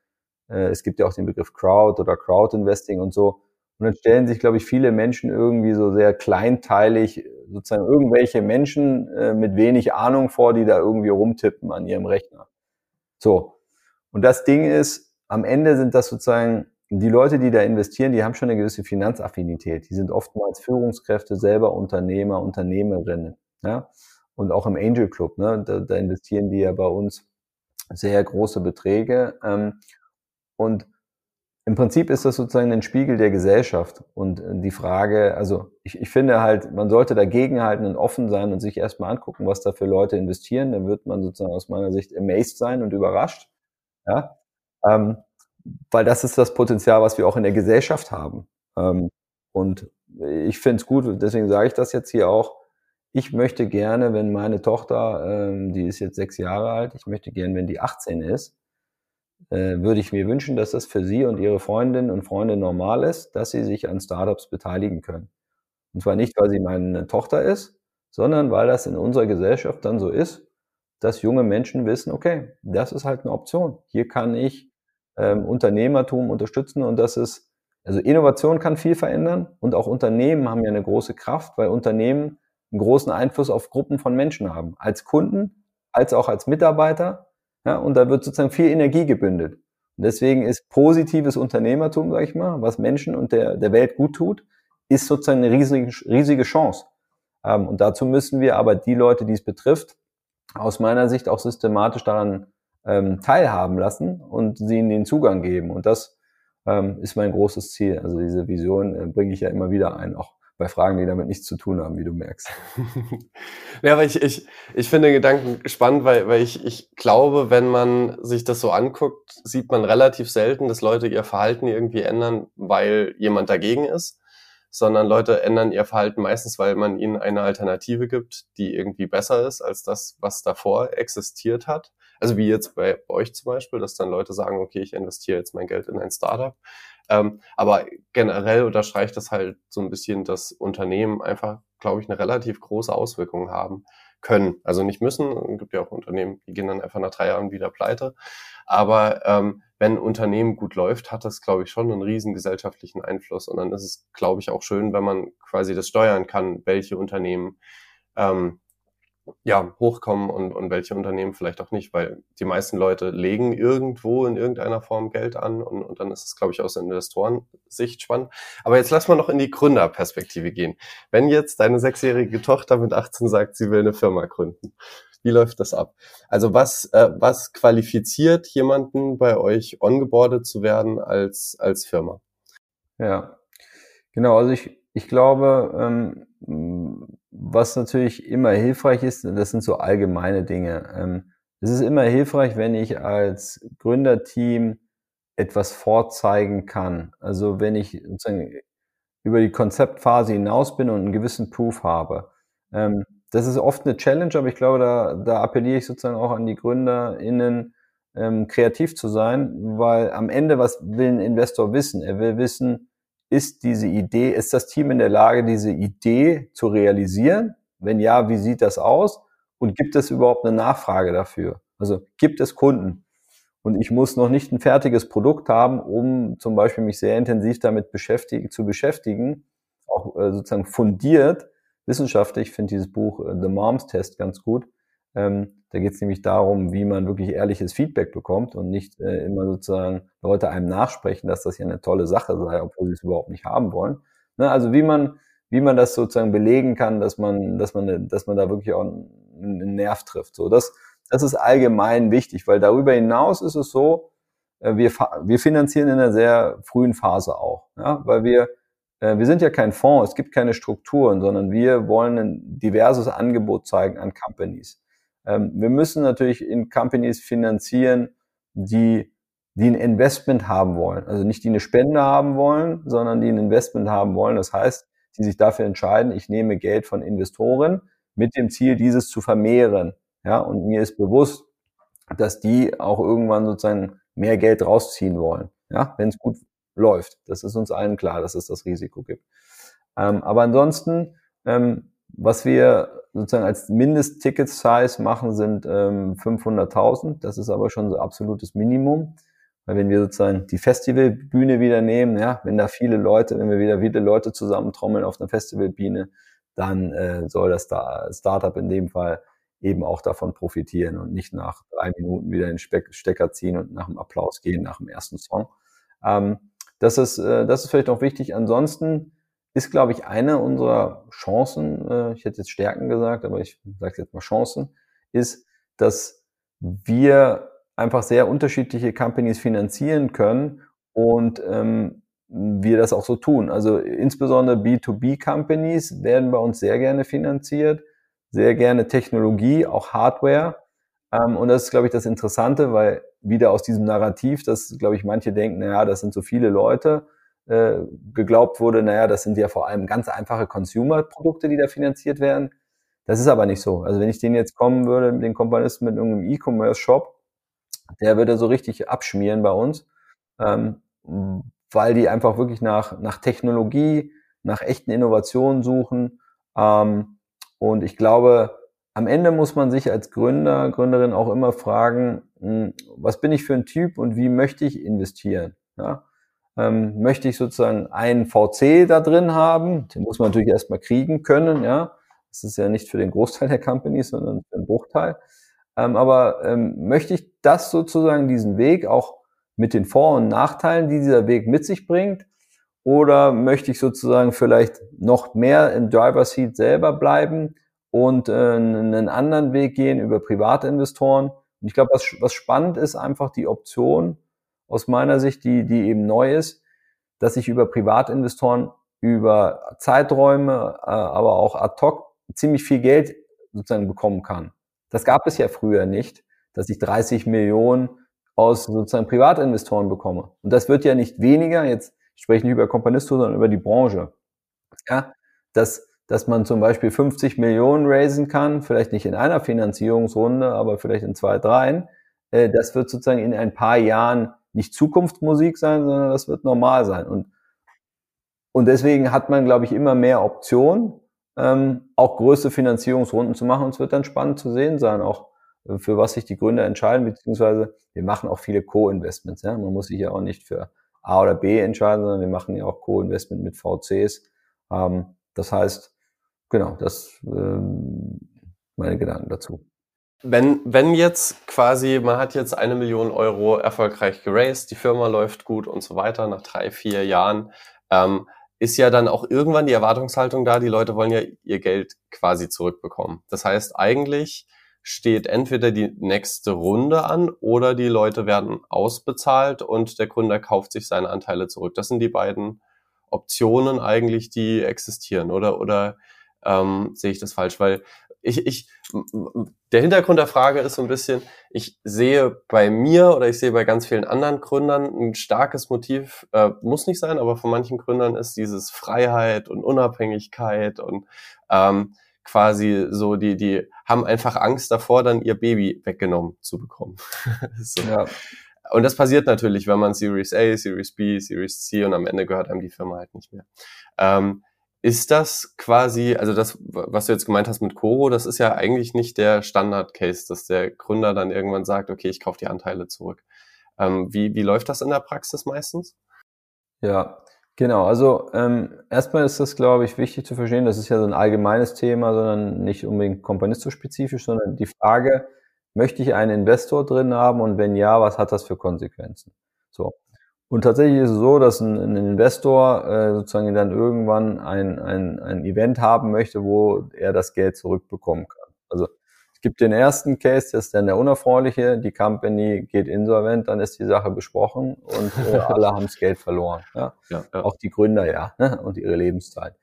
äh, es gibt ja auch den Begriff Crowd oder Crowd Investing und so. Und dann stellen sich, glaube ich, viele Menschen irgendwie so sehr kleinteilig sozusagen irgendwelche Menschen äh, mit wenig Ahnung vor, die da irgendwie rumtippen an ihrem Rechner. So. Und das Ding ist, am Ende sind das sozusagen die Leute, die da investieren, die haben schon eine gewisse Finanzaffinität. Die sind oftmals Führungskräfte, selber Unternehmer, Unternehmerinnen. Ja? Und auch im Angel Club, ne? da, da investieren die ja bei uns sehr große Beträge. Ähm, und im Prinzip ist das sozusagen ein Spiegel der Gesellschaft. Und äh, die Frage, also ich, ich finde halt, man sollte dagegenhalten und offen sein und sich erstmal angucken, was da für Leute investieren. Dann wird man sozusagen aus meiner Sicht amazed sein und überrascht. Ja? Ähm, weil das ist das Potenzial, was wir auch in der Gesellschaft haben. Ähm, und ich finde es gut, deswegen sage ich das jetzt hier auch. Ich möchte gerne, wenn meine Tochter, ähm, die ist jetzt sechs Jahre alt, ich möchte gerne, wenn die 18 ist, äh, würde ich mir wünschen, dass das für sie und ihre Freundinnen und Freunde normal ist, dass sie sich an Startups beteiligen können. Und zwar nicht, weil sie meine Tochter ist, sondern weil das in unserer Gesellschaft dann so ist, dass junge Menschen wissen, okay, das ist halt eine Option. Hier kann ich ähm, Unternehmertum unterstützen und das ist, also Innovation kann viel verändern und auch Unternehmen haben ja eine große Kraft, weil Unternehmen einen großen Einfluss auf Gruppen von Menschen haben, als Kunden, als auch als Mitarbeiter. Ja, und da wird sozusagen viel Energie gebündelt. Und deswegen ist positives Unternehmertum, sage ich mal, was Menschen und der, der Welt gut tut, ist sozusagen eine riesige, riesige Chance. Ähm, und dazu müssen wir aber die Leute, die es betrifft, aus meiner Sicht auch systematisch daran ähm, teilhaben lassen und sie ihnen den Zugang geben. Und das ähm, ist mein großes Ziel. Also diese Vision äh, bringe ich ja immer wieder ein, auch bei Fragen, die damit nichts zu tun haben, wie du merkst. ja, aber ich, ich, ich finde den Gedanken spannend, weil, weil ich, ich glaube, wenn man sich das so anguckt, sieht man relativ selten, dass Leute ihr Verhalten irgendwie ändern, weil jemand dagegen ist, sondern Leute ändern ihr Verhalten meistens, weil man ihnen eine Alternative gibt, die irgendwie besser ist als das, was davor existiert hat. Also wie jetzt bei euch zum Beispiel, dass dann Leute sagen, okay, ich investiere jetzt mein Geld in ein Startup. Ähm, aber generell unterstreicht das halt so ein bisschen, dass Unternehmen einfach, glaube ich, eine relativ große Auswirkung haben können. Also nicht müssen. Es gibt ja auch Unternehmen, die gehen dann einfach nach drei Jahren wieder pleite. Aber ähm, wenn Unternehmen gut läuft, hat das, glaube ich, schon einen riesen gesellschaftlichen Einfluss. Und dann ist es, glaube ich, auch schön, wenn man quasi das steuern kann, welche Unternehmen ähm, ja, hochkommen und, und welche Unternehmen vielleicht auch nicht, weil die meisten Leute legen irgendwo in irgendeiner Form Geld an und, und dann ist es, glaube ich, aus Investorensicht spannend. Aber jetzt lass mal noch in die Gründerperspektive gehen. Wenn jetzt deine sechsjährige Tochter mit 18 sagt, sie will eine Firma gründen, wie läuft das ab? Also was, äh, was qualifiziert jemanden bei euch ongeboardet zu werden als, als Firma? Ja, genau. Also ich, ich glaube, ähm, was natürlich immer hilfreich ist, das sind so allgemeine Dinge. Ähm, es ist immer hilfreich, wenn ich als Gründerteam etwas vorzeigen kann. Also wenn ich sozusagen über die Konzeptphase hinaus bin und einen gewissen Proof habe. Ähm, das ist oft eine Challenge, aber ich glaube, da, da appelliere ich sozusagen auch an die GründerInnen, ähm, kreativ zu sein, weil am Ende, was will ein Investor wissen? Er will wissen, ist diese Idee, ist das Team in der Lage, diese Idee zu realisieren? Wenn ja, wie sieht das aus? Und gibt es überhaupt eine Nachfrage dafür? Also gibt es Kunden? Und ich muss noch nicht ein fertiges Produkt haben, um zum Beispiel mich sehr intensiv damit beschäftigen, zu beschäftigen, auch äh, sozusagen fundiert, wissenschaftlich. Ich finde dieses Buch äh, The Moms Test ganz gut. Ähm, da geht es nämlich darum, wie man wirklich ehrliches Feedback bekommt und nicht äh, immer sozusagen Leute einem nachsprechen, dass das ja eine tolle Sache sei, obwohl sie es überhaupt nicht haben wollen. Ne? Also wie man, wie man das sozusagen belegen kann, dass man, dass man, dass man da wirklich auch einen, einen Nerv trifft. So, das, das ist allgemein wichtig, weil darüber hinaus ist es so, äh, wir, wir finanzieren in einer sehr frühen Phase auch, ja, weil wir äh, wir sind ja kein Fonds, es gibt keine Strukturen, sondern wir wollen ein diverses Angebot zeigen an Companies. Ähm, wir müssen natürlich in Companies finanzieren, die, die ein Investment haben wollen. Also nicht die eine Spende haben wollen, sondern die ein Investment haben wollen. Das heißt, die sich dafür entscheiden, ich nehme Geld von Investoren mit dem Ziel, dieses zu vermehren. Ja, und mir ist bewusst, dass die auch irgendwann sozusagen mehr Geld rausziehen wollen. Ja, wenn es gut läuft. Das ist uns allen klar, dass es das Risiko gibt. Ähm, aber ansonsten, ähm, was wir sozusagen als Mindest-Ticket-Size machen, sind ähm, 500.000. Das ist aber schon so absolutes Minimum. Weil wenn wir sozusagen die Festivalbühne wieder nehmen, ja, wenn da viele Leute, wenn wir wieder viele Leute zusammentrommeln auf einer Festivalbühne, dann äh, soll das da Startup in dem Fall eben auch davon profitieren und nicht nach drei Minuten wieder den Stecker ziehen und nach dem Applaus gehen nach dem ersten Song. Ähm, das ist, äh, das ist vielleicht auch wichtig. Ansonsten ist, glaube ich, eine unserer Chancen, äh, ich hätte jetzt Stärken gesagt, aber ich sage jetzt mal Chancen, ist, dass wir einfach sehr unterschiedliche Companies finanzieren können und ähm, wir das auch so tun. Also insbesondere B2B-Companies werden bei uns sehr gerne finanziert, sehr gerne Technologie, auch Hardware. Ähm, und das ist, glaube ich, das Interessante, weil wieder aus diesem Narrativ, dass, glaube ich, manche denken, naja, das sind so viele Leute, äh, geglaubt wurde, naja, das sind ja vor allem ganz einfache Consumer-Produkte, die da finanziert werden. Das ist aber nicht so. Also wenn ich den jetzt kommen würde, den Komponisten mit irgendeinem E-Commerce-Shop, der würde so richtig abschmieren bei uns, ähm, weil die einfach wirklich nach, nach Technologie, nach echten Innovationen suchen. Ähm, und ich glaube, am Ende muss man sich als Gründer, Gründerin auch immer fragen, hm, was bin ich für ein Typ und wie möchte ich investieren? Ja? Ähm, möchte ich sozusagen einen VC da drin haben. Den muss man natürlich erstmal kriegen können, ja. Das ist ja nicht für den Großteil der Companies, sondern für den Bruchteil. Ähm, aber ähm, möchte ich das sozusagen, diesen Weg auch mit den Vor- und Nachteilen, die dieser Weg mit sich bringt? Oder möchte ich sozusagen vielleicht noch mehr im Driver Seat selber bleiben und äh, einen anderen Weg gehen über Privatinvestoren? Und ich glaube, was, was spannend ist, einfach die Option, aus meiner Sicht, die, die eben neu ist, dass ich über Privatinvestoren über Zeiträume, äh, aber auch ad hoc ziemlich viel Geld sozusagen bekommen kann. Das gab es ja früher nicht, dass ich 30 Millionen aus sozusagen Privatinvestoren bekomme. Und das wird ja nicht weniger, jetzt spreche ich nicht über Companisto, sondern über die Branche. Ja, dass, dass man zum Beispiel 50 Millionen raisen kann, vielleicht nicht in einer Finanzierungsrunde, aber vielleicht in zwei, dreien. Äh, das wird sozusagen in ein paar Jahren nicht Zukunftsmusik sein, sondern das wird normal sein. Und, und deswegen hat man, glaube ich, immer mehr Optionen, ähm, auch größere Finanzierungsrunden zu machen. Und es wird dann spannend zu sehen sein, auch äh, für was sich die Gründer entscheiden, beziehungsweise wir machen auch viele Co-Investments. Ja? Man muss sich ja auch nicht für A oder B entscheiden, sondern wir machen ja auch Co-Investment mit VCs. Ähm, das heißt, genau, das ähm, meine Gedanken dazu. Wenn, wenn jetzt quasi, man hat jetzt eine Million Euro erfolgreich geraced, die Firma läuft gut und so weiter, nach drei, vier Jahren, ähm, ist ja dann auch irgendwann die Erwartungshaltung da, die Leute wollen ja ihr Geld quasi zurückbekommen. Das heißt, eigentlich steht entweder die nächste Runde an oder die Leute werden ausbezahlt und der Gründer kauft sich seine Anteile zurück. Das sind die beiden Optionen eigentlich, die existieren, oder? Oder ähm, sehe ich das falsch? Weil ich, ich, der Hintergrund der Frage ist so ein bisschen, ich sehe bei mir oder ich sehe bei ganz vielen anderen Gründern ein starkes Motiv, äh, muss nicht sein, aber von manchen Gründern ist dieses Freiheit und Unabhängigkeit und ähm, quasi so, die, die haben einfach Angst davor, dann ihr Baby weggenommen zu bekommen. so. ja. Und das passiert natürlich, wenn man Series A, Series B, Series C und am Ende gehört einem die Firma halt nicht mehr. Ähm, ist das quasi, also das, was du jetzt gemeint hast mit Coro, das ist ja eigentlich nicht der Standard-Case, dass der Gründer dann irgendwann sagt, okay, ich kaufe die Anteile zurück. Ähm, wie, wie läuft das in der Praxis meistens? Ja, genau. Also ähm, erstmal ist das, glaube ich, wichtig zu verstehen, das ist ja so ein allgemeines Thema, sondern nicht unbedingt kompanisto-spezifisch, sondern die Frage, möchte ich einen Investor drin haben und wenn ja, was hat das für Konsequenzen? So. Und tatsächlich ist es so, dass ein, ein Investor äh, sozusagen dann irgendwann ein, ein, ein Event haben möchte, wo er das Geld zurückbekommen kann. Also es gibt den ersten Case, das ist dann der unerfreuliche, die Company geht insolvent, dann ist die Sache besprochen und äh, alle haben das Geld verloren. Ja? Ja, ja? Auch die Gründer ja ne? und ihre Lebenszeit.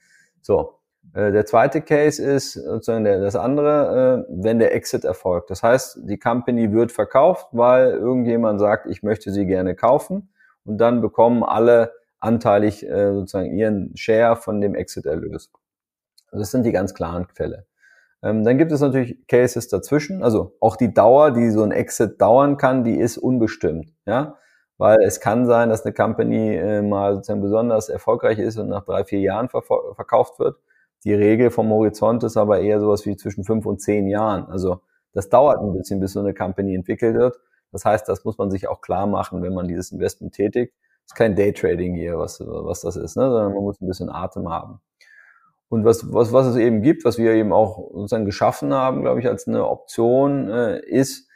So, äh, der zweite Case ist sozusagen der, das andere, äh, wenn der Exit erfolgt. Das heißt, die Company wird verkauft, weil irgendjemand sagt, ich möchte sie gerne kaufen und dann bekommen alle anteilig äh, sozusagen ihren Share von dem Exit-Erlös. Das sind die ganz klaren Fälle. Ähm, dann gibt es natürlich Cases dazwischen, also auch die Dauer, die so ein Exit dauern kann, die ist unbestimmt, ja, weil es kann sein, dass eine Company äh, mal sozusagen besonders erfolgreich ist und nach drei, vier Jahren verkauft wird. Die Regel vom Horizont ist aber eher sowas wie zwischen fünf und zehn Jahren. Also das dauert ein bisschen, bis so eine Company entwickelt wird. Das heißt, das muss man sich auch klar machen, wenn man dieses Investment tätigt. Das ist kein Daytrading hier, was, was das ist, ne? sondern man muss ein bisschen Atem haben. Und was, was, was es eben gibt, was wir eben auch sozusagen geschaffen haben, glaube ich, als eine Option, äh, ist,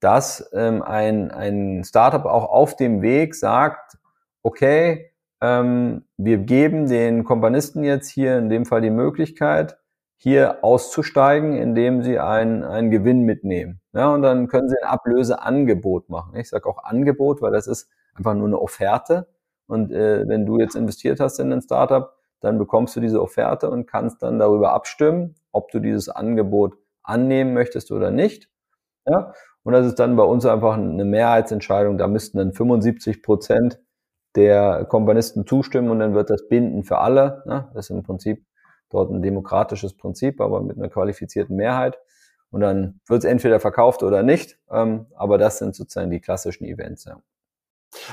dass ähm, ein, ein Startup auch auf dem Weg sagt, okay, ähm, wir geben den Kompanisten jetzt hier in dem Fall die Möglichkeit, hier auszusteigen, indem sie einen, einen Gewinn mitnehmen. Ja, und dann können sie ein Ablöseangebot machen. Ich sage auch Angebot, weil das ist einfach nur eine Offerte. Und äh, wenn du jetzt investiert hast in ein Startup, dann bekommst du diese Offerte und kannst dann darüber abstimmen, ob du dieses Angebot annehmen möchtest oder nicht. Ja, und das ist dann bei uns einfach eine Mehrheitsentscheidung. Da müssten dann 75 Prozent der Komponisten zustimmen und dann wird das binden für alle. Ne? Das ist im Prinzip dort ein demokratisches Prinzip, aber mit einer qualifizierten Mehrheit. Und dann wird es entweder verkauft oder nicht. Ähm, aber das sind sozusagen die klassischen Events. Ja.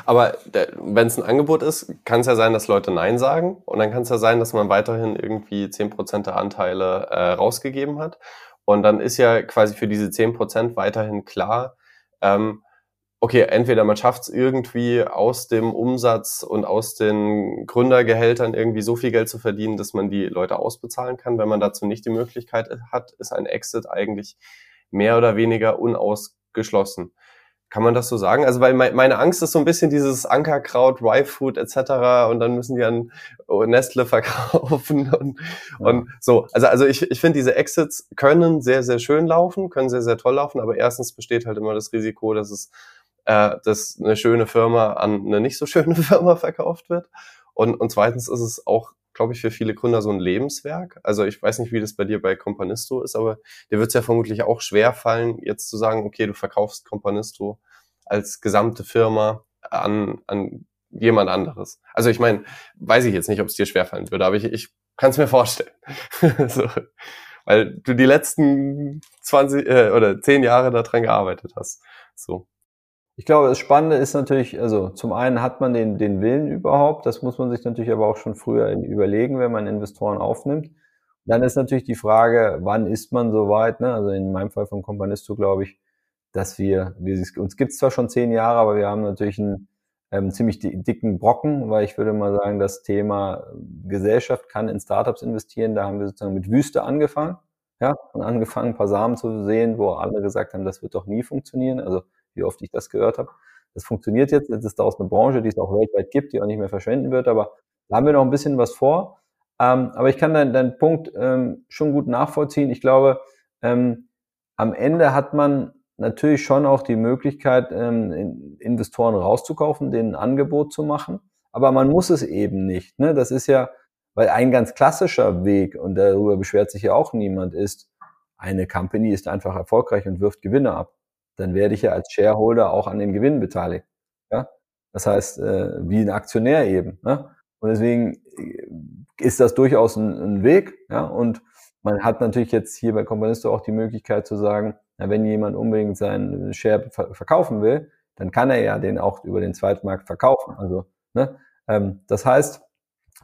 Aber wenn es ein Angebot ist, kann es ja sein, dass Leute Nein sagen. Und dann kann es ja sein, dass man weiterhin irgendwie zehn Prozent der Anteile äh, rausgegeben hat. Und dann ist ja quasi für diese zehn Prozent weiterhin klar, ähm, okay, entweder man schafft es irgendwie aus dem Umsatz und aus den Gründergehältern irgendwie so viel Geld zu verdienen, dass man die Leute ausbezahlen kann. Wenn man dazu nicht die Möglichkeit hat, ist ein Exit eigentlich mehr oder weniger unausgeschlossen. Kann man das so sagen? Also weil meine Angst ist so ein bisschen dieses Ankerkraut, Y-Food etc. und dann müssen die an Nestle verkaufen und, ja. und so. Also also ich, ich finde diese Exits können sehr sehr schön laufen, können sehr sehr toll laufen, aber erstens besteht halt immer das Risiko, dass es äh, dass eine schöne Firma an eine nicht so schöne Firma verkauft wird. Und, und zweitens ist es auch, glaube ich, für viele Gründer so ein Lebenswerk. Also ich weiß nicht, wie das bei dir bei Companisto ist, aber dir wird es ja vermutlich auch schwer fallen, jetzt zu sagen, okay, du verkaufst Companisto als gesamte Firma an, an jemand anderes. Also ich meine, weiß ich jetzt nicht, ob es dir schwerfallen würde, aber ich, ich kann es mir vorstellen. so, weil du die letzten 20 äh, oder 10 Jahre daran gearbeitet hast. So. Ich glaube, das Spannende ist natürlich, also zum einen hat man den, den Willen überhaupt, das muss man sich natürlich aber auch schon früher überlegen, wenn man Investoren aufnimmt. Dann ist natürlich die Frage, wann ist man soweit? Ne? Also in meinem Fall von Companisto glaube ich, dass wir, wir uns gibt es zwar schon zehn Jahre, aber wir haben natürlich einen ähm, ziemlich dicken Brocken, weil ich würde mal sagen, das Thema Gesellschaft kann in Startups investieren. Da haben wir sozusagen mit Wüste angefangen. Ja, und angefangen, ein paar Samen zu sehen, wo alle gesagt haben, das wird doch nie funktionieren. Also wie oft ich das gehört habe. Das funktioniert jetzt. Jetzt ist daraus eine Branche, die es auch weltweit gibt, die auch nicht mehr verschwenden wird. Aber da haben wir noch ein bisschen was vor. Ähm, aber ich kann deinen, deinen Punkt ähm, schon gut nachvollziehen. Ich glaube, ähm, am Ende hat man natürlich schon auch die Möglichkeit, ähm, Investoren rauszukaufen, denen ein Angebot zu machen. Aber man muss es eben nicht. Ne? Das ist ja, weil ein ganz klassischer Weg, und darüber beschwert sich ja auch niemand, ist, eine Company ist einfach erfolgreich und wirft Gewinne ab. Dann werde ich ja als Shareholder auch an den Gewinn beteiligt. Ja? Das heißt, äh, wie ein Aktionär eben. Ne? Und deswegen äh, ist das durchaus ein, ein Weg. Ja? Und man hat natürlich jetzt hier bei Companisto auch die Möglichkeit zu sagen, na, wenn jemand unbedingt seinen Share verkaufen will, dann kann er ja den auch über den Zweitmarkt verkaufen. Also, ne? ähm, das heißt,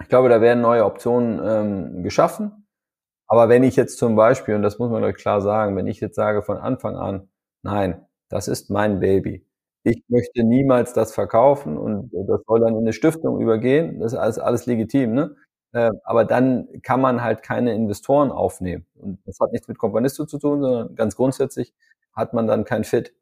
ich glaube, da werden neue Optionen ähm, geschaffen. Aber wenn ich jetzt zum Beispiel, und das muss man euch klar sagen, wenn ich jetzt sage von Anfang an, nein, das ist mein Baby. Ich möchte niemals das verkaufen und das soll dann in eine Stiftung übergehen. Das ist alles, alles legitim, ne? Äh, aber dann kann man halt keine Investoren aufnehmen. Und das hat nichts mit Kompanisto zu tun, sondern ganz grundsätzlich hat man dann kein Fit.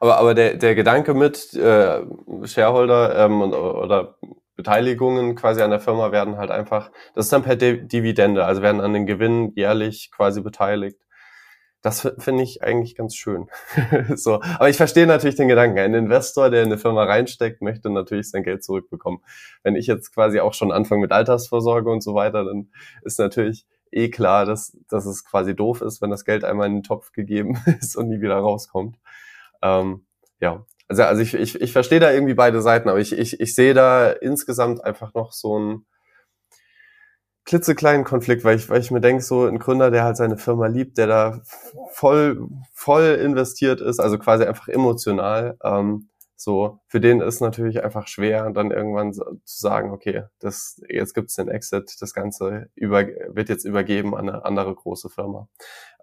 Aber, aber der, der Gedanke mit äh, Shareholder ähm, oder Beteiligungen quasi an der Firma werden halt einfach, das ist dann per Dividende, also werden an den Gewinnen jährlich quasi beteiligt. Das finde ich eigentlich ganz schön. so, aber ich verstehe natürlich den Gedanken. Ein Investor, der in eine Firma reinsteckt, möchte natürlich sein Geld zurückbekommen. Wenn ich jetzt quasi auch schon anfange mit Altersvorsorge und so weiter, dann ist natürlich eh klar, dass, dass es quasi doof ist, wenn das Geld einmal in den Topf gegeben ist und nie wieder rauskommt. Ähm, ja, also, also ich, ich, ich verstehe da irgendwie beide Seiten, aber ich, ich, ich sehe da insgesamt einfach noch so ein, klitzekleinen Konflikt, weil ich, weil ich mir denke, so ein Gründer, der halt seine Firma liebt, der da voll, voll investiert ist, also quasi einfach emotional, ähm, so, für den ist natürlich einfach schwer, dann irgendwann zu sagen, okay, das, jetzt gibt's den Exit, das Ganze über, wird jetzt übergeben an eine andere große Firma.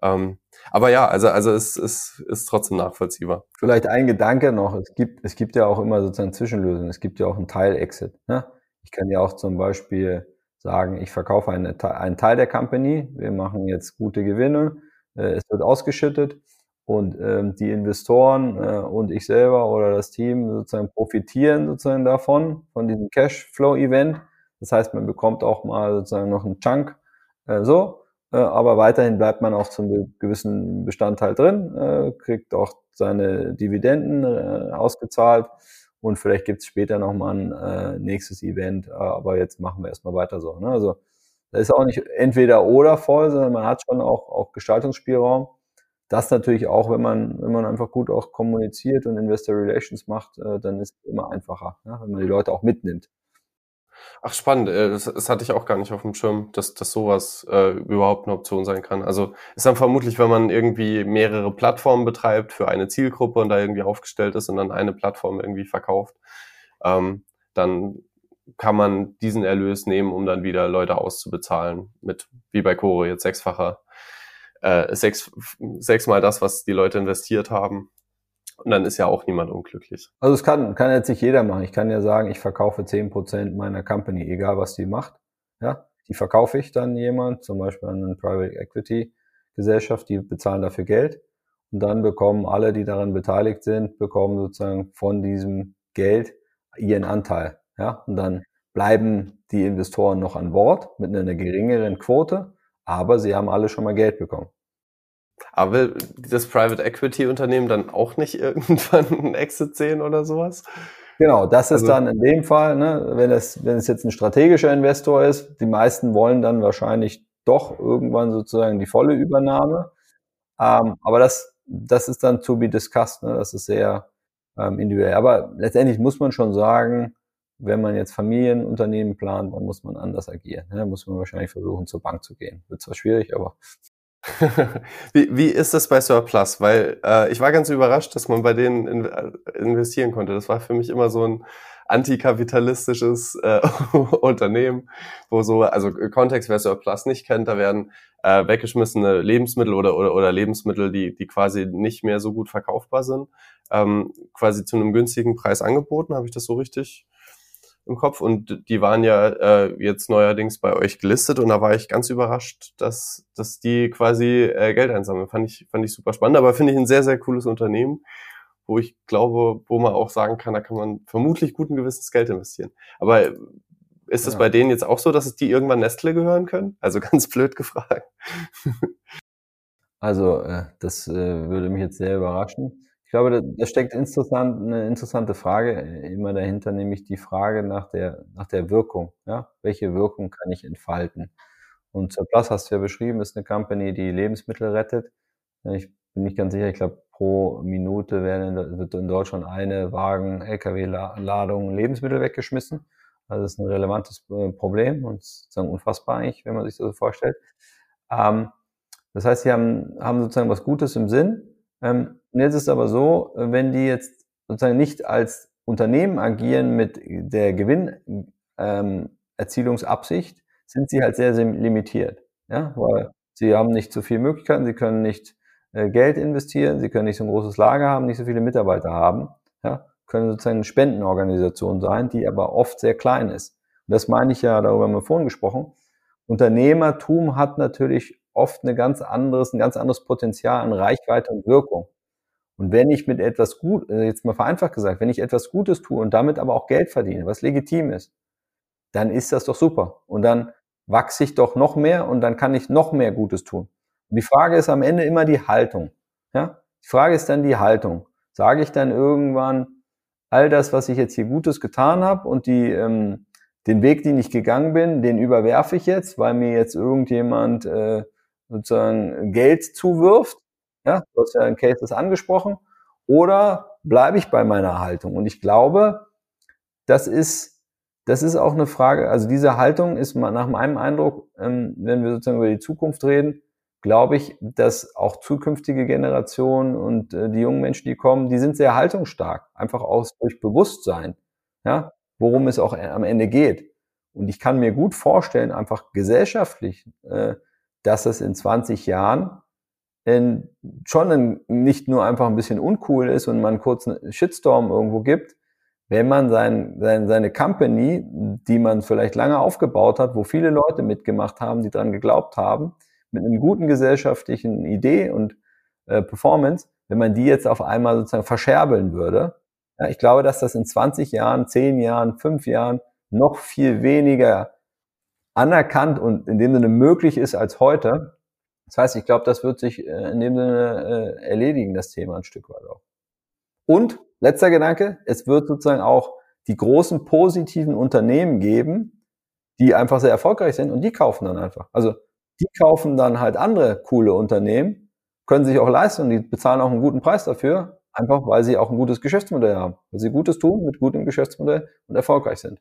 Ähm, aber ja, also, also es, es ist trotzdem nachvollziehbar. Vielleicht ein Gedanke noch, es gibt, es gibt ja auch immer sozusagen Zwischenlösungen, es gibt ja auch einen Teil-Exit. Ne? Ich kann ja auch zum Beispiel sagen, ich verkaufe eine, einen Teil der Company, wir machen jetzt gute Gewinne, äh, es wird ausgeschüttet und ähm, die Investoren äh, und ich selber oder das Team sozusagen profitieren sozusagen davon, von diesem Cashflow-Event. Das heißt, man bekommt auch mal sozusagen noch einen Chunk äh, so, äh, aber weiterhin bleibt man auch zum gewissen Bestandteil drin, äh, kriegt auch seine Dividenden äh, ausgezahlt und vielleicht gibt es später nochmal ein äh, nächstes Event, äh, aber jetzt machen wir erstmal weiter so. Ne? Also da ist auch nicht entweder oder voll, sondern man hat schon auch, auch Gestaltungsspielraum. Das natürlich auch, wenn man, wenn man einfach gut auch kommuniziert und Investor Relations macht, äh, dann ist es immer einfacher, ne? wenn man die Leute auch mitnimmt. Ach, spannend. Äh, das, das hatte ich auch gar nicht auf dem Schirm, dass, dass sowas äh, überhaupt eine Option sein kann. Also ist dann vermutlich, wenn man irgendwie mehrere Plattformen betreibt für eine Zielgruppe und da irgendwie aufgestellt ist und dann eine Plattform irgendwie verkauft, ähm, dann kann man diesen Erlös nehmen, um dann wieder Leute auszubezahlen mit, wie bei Core, jetzt sechsfacher, äh, sechs, sechsmal das, was die Leute investiert haben. Und dann ist ja auch niemand unglücklich. Also es kann, kann jetzt nicht jeder machen. Ich kann ja sagen, ich verkaufe zehn Prozent meiner Company, egal was die macht. Ja, die verkaufe ich dann jemand, zum Beispiel an eine Private Equity Gesellschaft, die bezahlen dafür Geld. Und dann bekommen alle, die daran beteiligt sind, bekommen sozusagen von diesem Geld ihren Anteil. Ja, und dann bleiben die Investoren noch an Bord mit einer geringeren Quote, aber sie haben alle schon mal Geld bekommen. Aber will das Private Equity Unternehmen dann auch nicht irgendwann einen Exit sehen oder sowas? Genau, das ist also, dann in dem Fall, ne, wenn es, wenn es jetzt ein strategischer Investor ist, die meisten wollen dann wahrscheinlich doch irgendwann sozusagen die volle Übernahme. Ähm, aber das, das ist dann to be discussed, ne? das ist sehr ähm, individuell. Aber letztendlich muss man schon sagen, wenn man jetzt Familienunternehmen plant, dann muss man anders agieren. Ne? muss man wahrscheinlich versuchen, zur Bank zu gehen. Wird zwar schwierig, aber wie, wie ist das bei Surplus? Weil äh, ich war ganz überrascht, dass man bei denen in, äh, investieren konnte. Das war für mich immer so ein antikapitalistisches äh, Unternehmen, wo so, also Kontext, wer Surplus nicht kennt, da werden äh, weggeschmissene Lebensmittel oder, oder, oder Lebensmittel, die, die quasi nicht mehr so gut verkaufbar sind, ähm, quasi zu einem günstigen Preis angeboten. Habe ich das so richtig im Kopf und die waren ja äh, jetzt neuerdings bei euch gelistet und da war ich ganz überrascht, dass, dass die quasi äh, Geld einsammeln. Fand ich, fand ich super spannend, aber finde ich ein sehr, sehr cooles Unternehmen, wo ich glaube, wo man auch sagen kann, da kann man vermutlich guten Gewissens Geld investieren. Aber ist es ja. bei denen jetzt auch so, dass es die irgendwann Nestle gehören können? Also ganz blöd gefragt. Also, äh, das äh, würde mich jetzt sehr überraschen glaube, da, da steckt interessant, eine interessante Frage immer dahinter, nämlich die Frage nach der, nach der Wirkung. Ja? Welche Wirkung kann ich entfalten? Und Surplus hast du ja beschrieben, ist eine Company, die Lebensmittel rettet. Ich bin nicht ganz sicher, ich glaube, pro Minute werden wird in Deutschland eine Wagen, LKW-Ladung Lebensmittel weggeschmissen. Also das ist ein relevantes äh, Problem und sozusagen unfassbar eigentlich, wenn man sich das so vorstellt. Ähm, das heißt, sie haben, haben sozusagen was Gutes im Sinn. Ähm, und jetzt ist aber so, wenn die jetzt sozusagen nicht als Unternehmen agieren mit der Gewinnerzielungsabsicht, ähm, sind sie halt sehr, sehr limitiert. Ja, weil sie haben nicht so viele Möglichkeiten, sie können nicht äh, Geld investieren, sie können nicht so ein großes Lager haben, nicht so viele Mitarbeiter haben, ja, können sozusagen eine Spendenorganisation sein, die aber oft sehr klein ist. Und das meine ich ja, darüber haben wir vorhin gesprochen. Unternehmertum hat natürlich oft eine ganz anderes, ein ganz anderes Potenzial an Reichweite und Wirkung. Und wenn ich mit etwas gut, äh, jetzt mal vereinfacht gesagt, wenn ich etwas Gutes tue und damit aber auch Geld verdiene, was legitim ist, dann ist das doch super. Und dann wachse ich doch noch mehr und dann kann ich noch mehr Gutes tun. Und die Frage ist am Ende immer die Haltung. Ja? Die Frage ist dann die Haltung. Sage ich dann irgendwann, all das, was ich jetzt hier Gutes getan habe und die, ähm, den Weg, den ich gegangen bin, den überwerfe ich jetzt, weil mir jetzt irgendjemand äh, sozusagen Geld zuwirft ja, du hast ja in Cases angesprochen. Oder bleibe ich bei meiner Haltung? Und ich glaube, das ist, das ist auch eine Frage, also diese Haltung ist nach meinem Eindruck, ähm, wenn wir sozusagen über die Zukunft reden, glaube ich, dass auch zukünftige Generationen und äh, die jungen Menschen, die kommen, die sind sehr haltungsstark, einfach aus durch Bewusstsein, ja, worum es auch am Ende geht. Und ich kann mir gut vorstellen, einfach gesellschaftlich, äh, dass es in 20 Jahren in, schon nicht nur einfach ein bisschen uncool ist und man einen Shitstorm irgendwo gibt, wenn man sein, sein, seine Company, die man vielleicht lange aufgebaut hat, wo viele Leute mitgemacht haben, die dran geglaubt haben, mit einem guten gesellschaftlichen Idee und äh, Performance, wenn man die jetzt auf einmal sozusagen verscherbeln würde. Ja, ich glaube, dass das in 20 Jahren, 10 Jahren, 5 Jahren noch viel weniger anerkannt und in dem Sinne möglich ist als heute. Das heißt, ich glaube, das wird sich äh, in dem Sinne äh, erledigen, das Thema ein Stück weit auch. Und letzter Gedanke, es wird sozusagen auch die großen positiven Unternehmen geben, die einfach sehr erfolgreich sind und die kaufen dann einfach. Also die kaufen dann halt andere coole Unternehmen, können sich auch leisten und die bezahlen auch einen guten Preis dafür, einfach weil sie auch ein gutes Geschäftsmodell haben, weil sie Gutes tun mit gutem Geschäftsmodell und erfolgreich sind.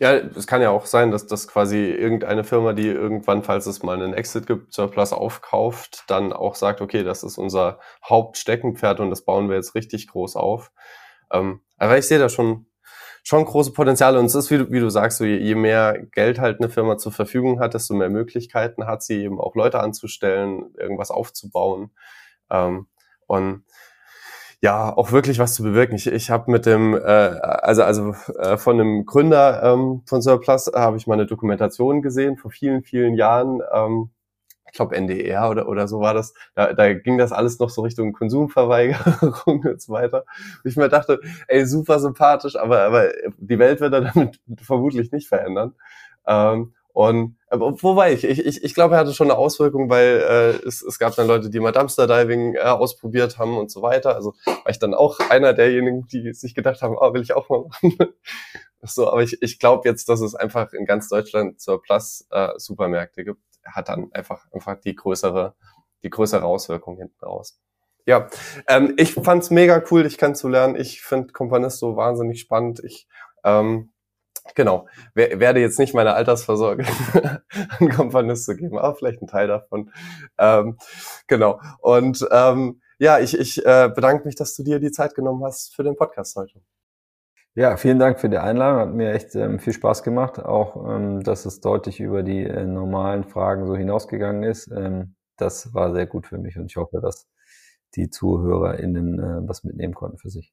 Ja, es kann ja auch sein, dass das quasi irgendeine Firma, die irgendwann, falls es mal einen Exit gibt, Surplus aufkauft, dann auch sagt, okay, das ist unser Hauptsteckenpferd und das bauen wir jetzt richtig groß auf. Ähm, aber ich sehe da schon, schon große Potenziale und es ist, wie du, wie du sagst, so je, mehr Geld halt eine Firma zur Verfügung hat, desto mehr Möglichkeiten hat sie eben auch Leute anzustellen, irgendwas aufzubauen. Ähm, und ja auch wirklich was zu bewirken. Ich, ich habe mit dem, äh, also also äh, von einem Gründer ähm, von Surplus habe ich mal eine Dokumentation gesehen vor vielen vielen Jahren. Ähm, ich glaube NDR oder oder so war das. Da, da ging das alles noch so Richtung Konsumverweigerung und so weiter. Und ich mir dachte, ey super sympathisch, aber aber die Welt wird er damit vermutlich nicht verändern. Ähm, Und äh, wobei ich, ich, ich, ich glaube, er hatte schon eine Auswirkung, weil äh, es, es gab dann Leute, die mal Dumpster Diving äh, ausprobiert haben und so weiter. Also war ich dann auch einer derjenigen, die sich gedacht haben, ah, will ich auch mal machen. so, aber ich, ich glaube jetzt, dass es einfach in ganz Deutschland zur Plus äh, Supermärkte gibt, hat dann einfach einfach die größere die größere Auswirkung hinten raus. Ja, ähm, ich fand's mega cool, dich kennenzulernen. Ich finde Companisto wahnsinnig spannend. Ich ähm, genau werde jetzt nicht meine Altersvorsorge an Companisto geben, aber vielleicht ein Teil davon. Ähm, genau. Und ähm, ja, ich, ich äh, bedanke mich, dass du dir die Zeit genommen hast für den Podcast heute. Ja, vielen Dank für die Einladung. Hat mir echt ähm, viel Spaß gemacht. Auch, ähm, dass es deutlich über die äh, normalen Fragen so hinausgegangen ist. Ähm, das war sehr gut für mich und ich hoffe, dass die ZuhörerInnen äh, was mitnehmen konnten für sich.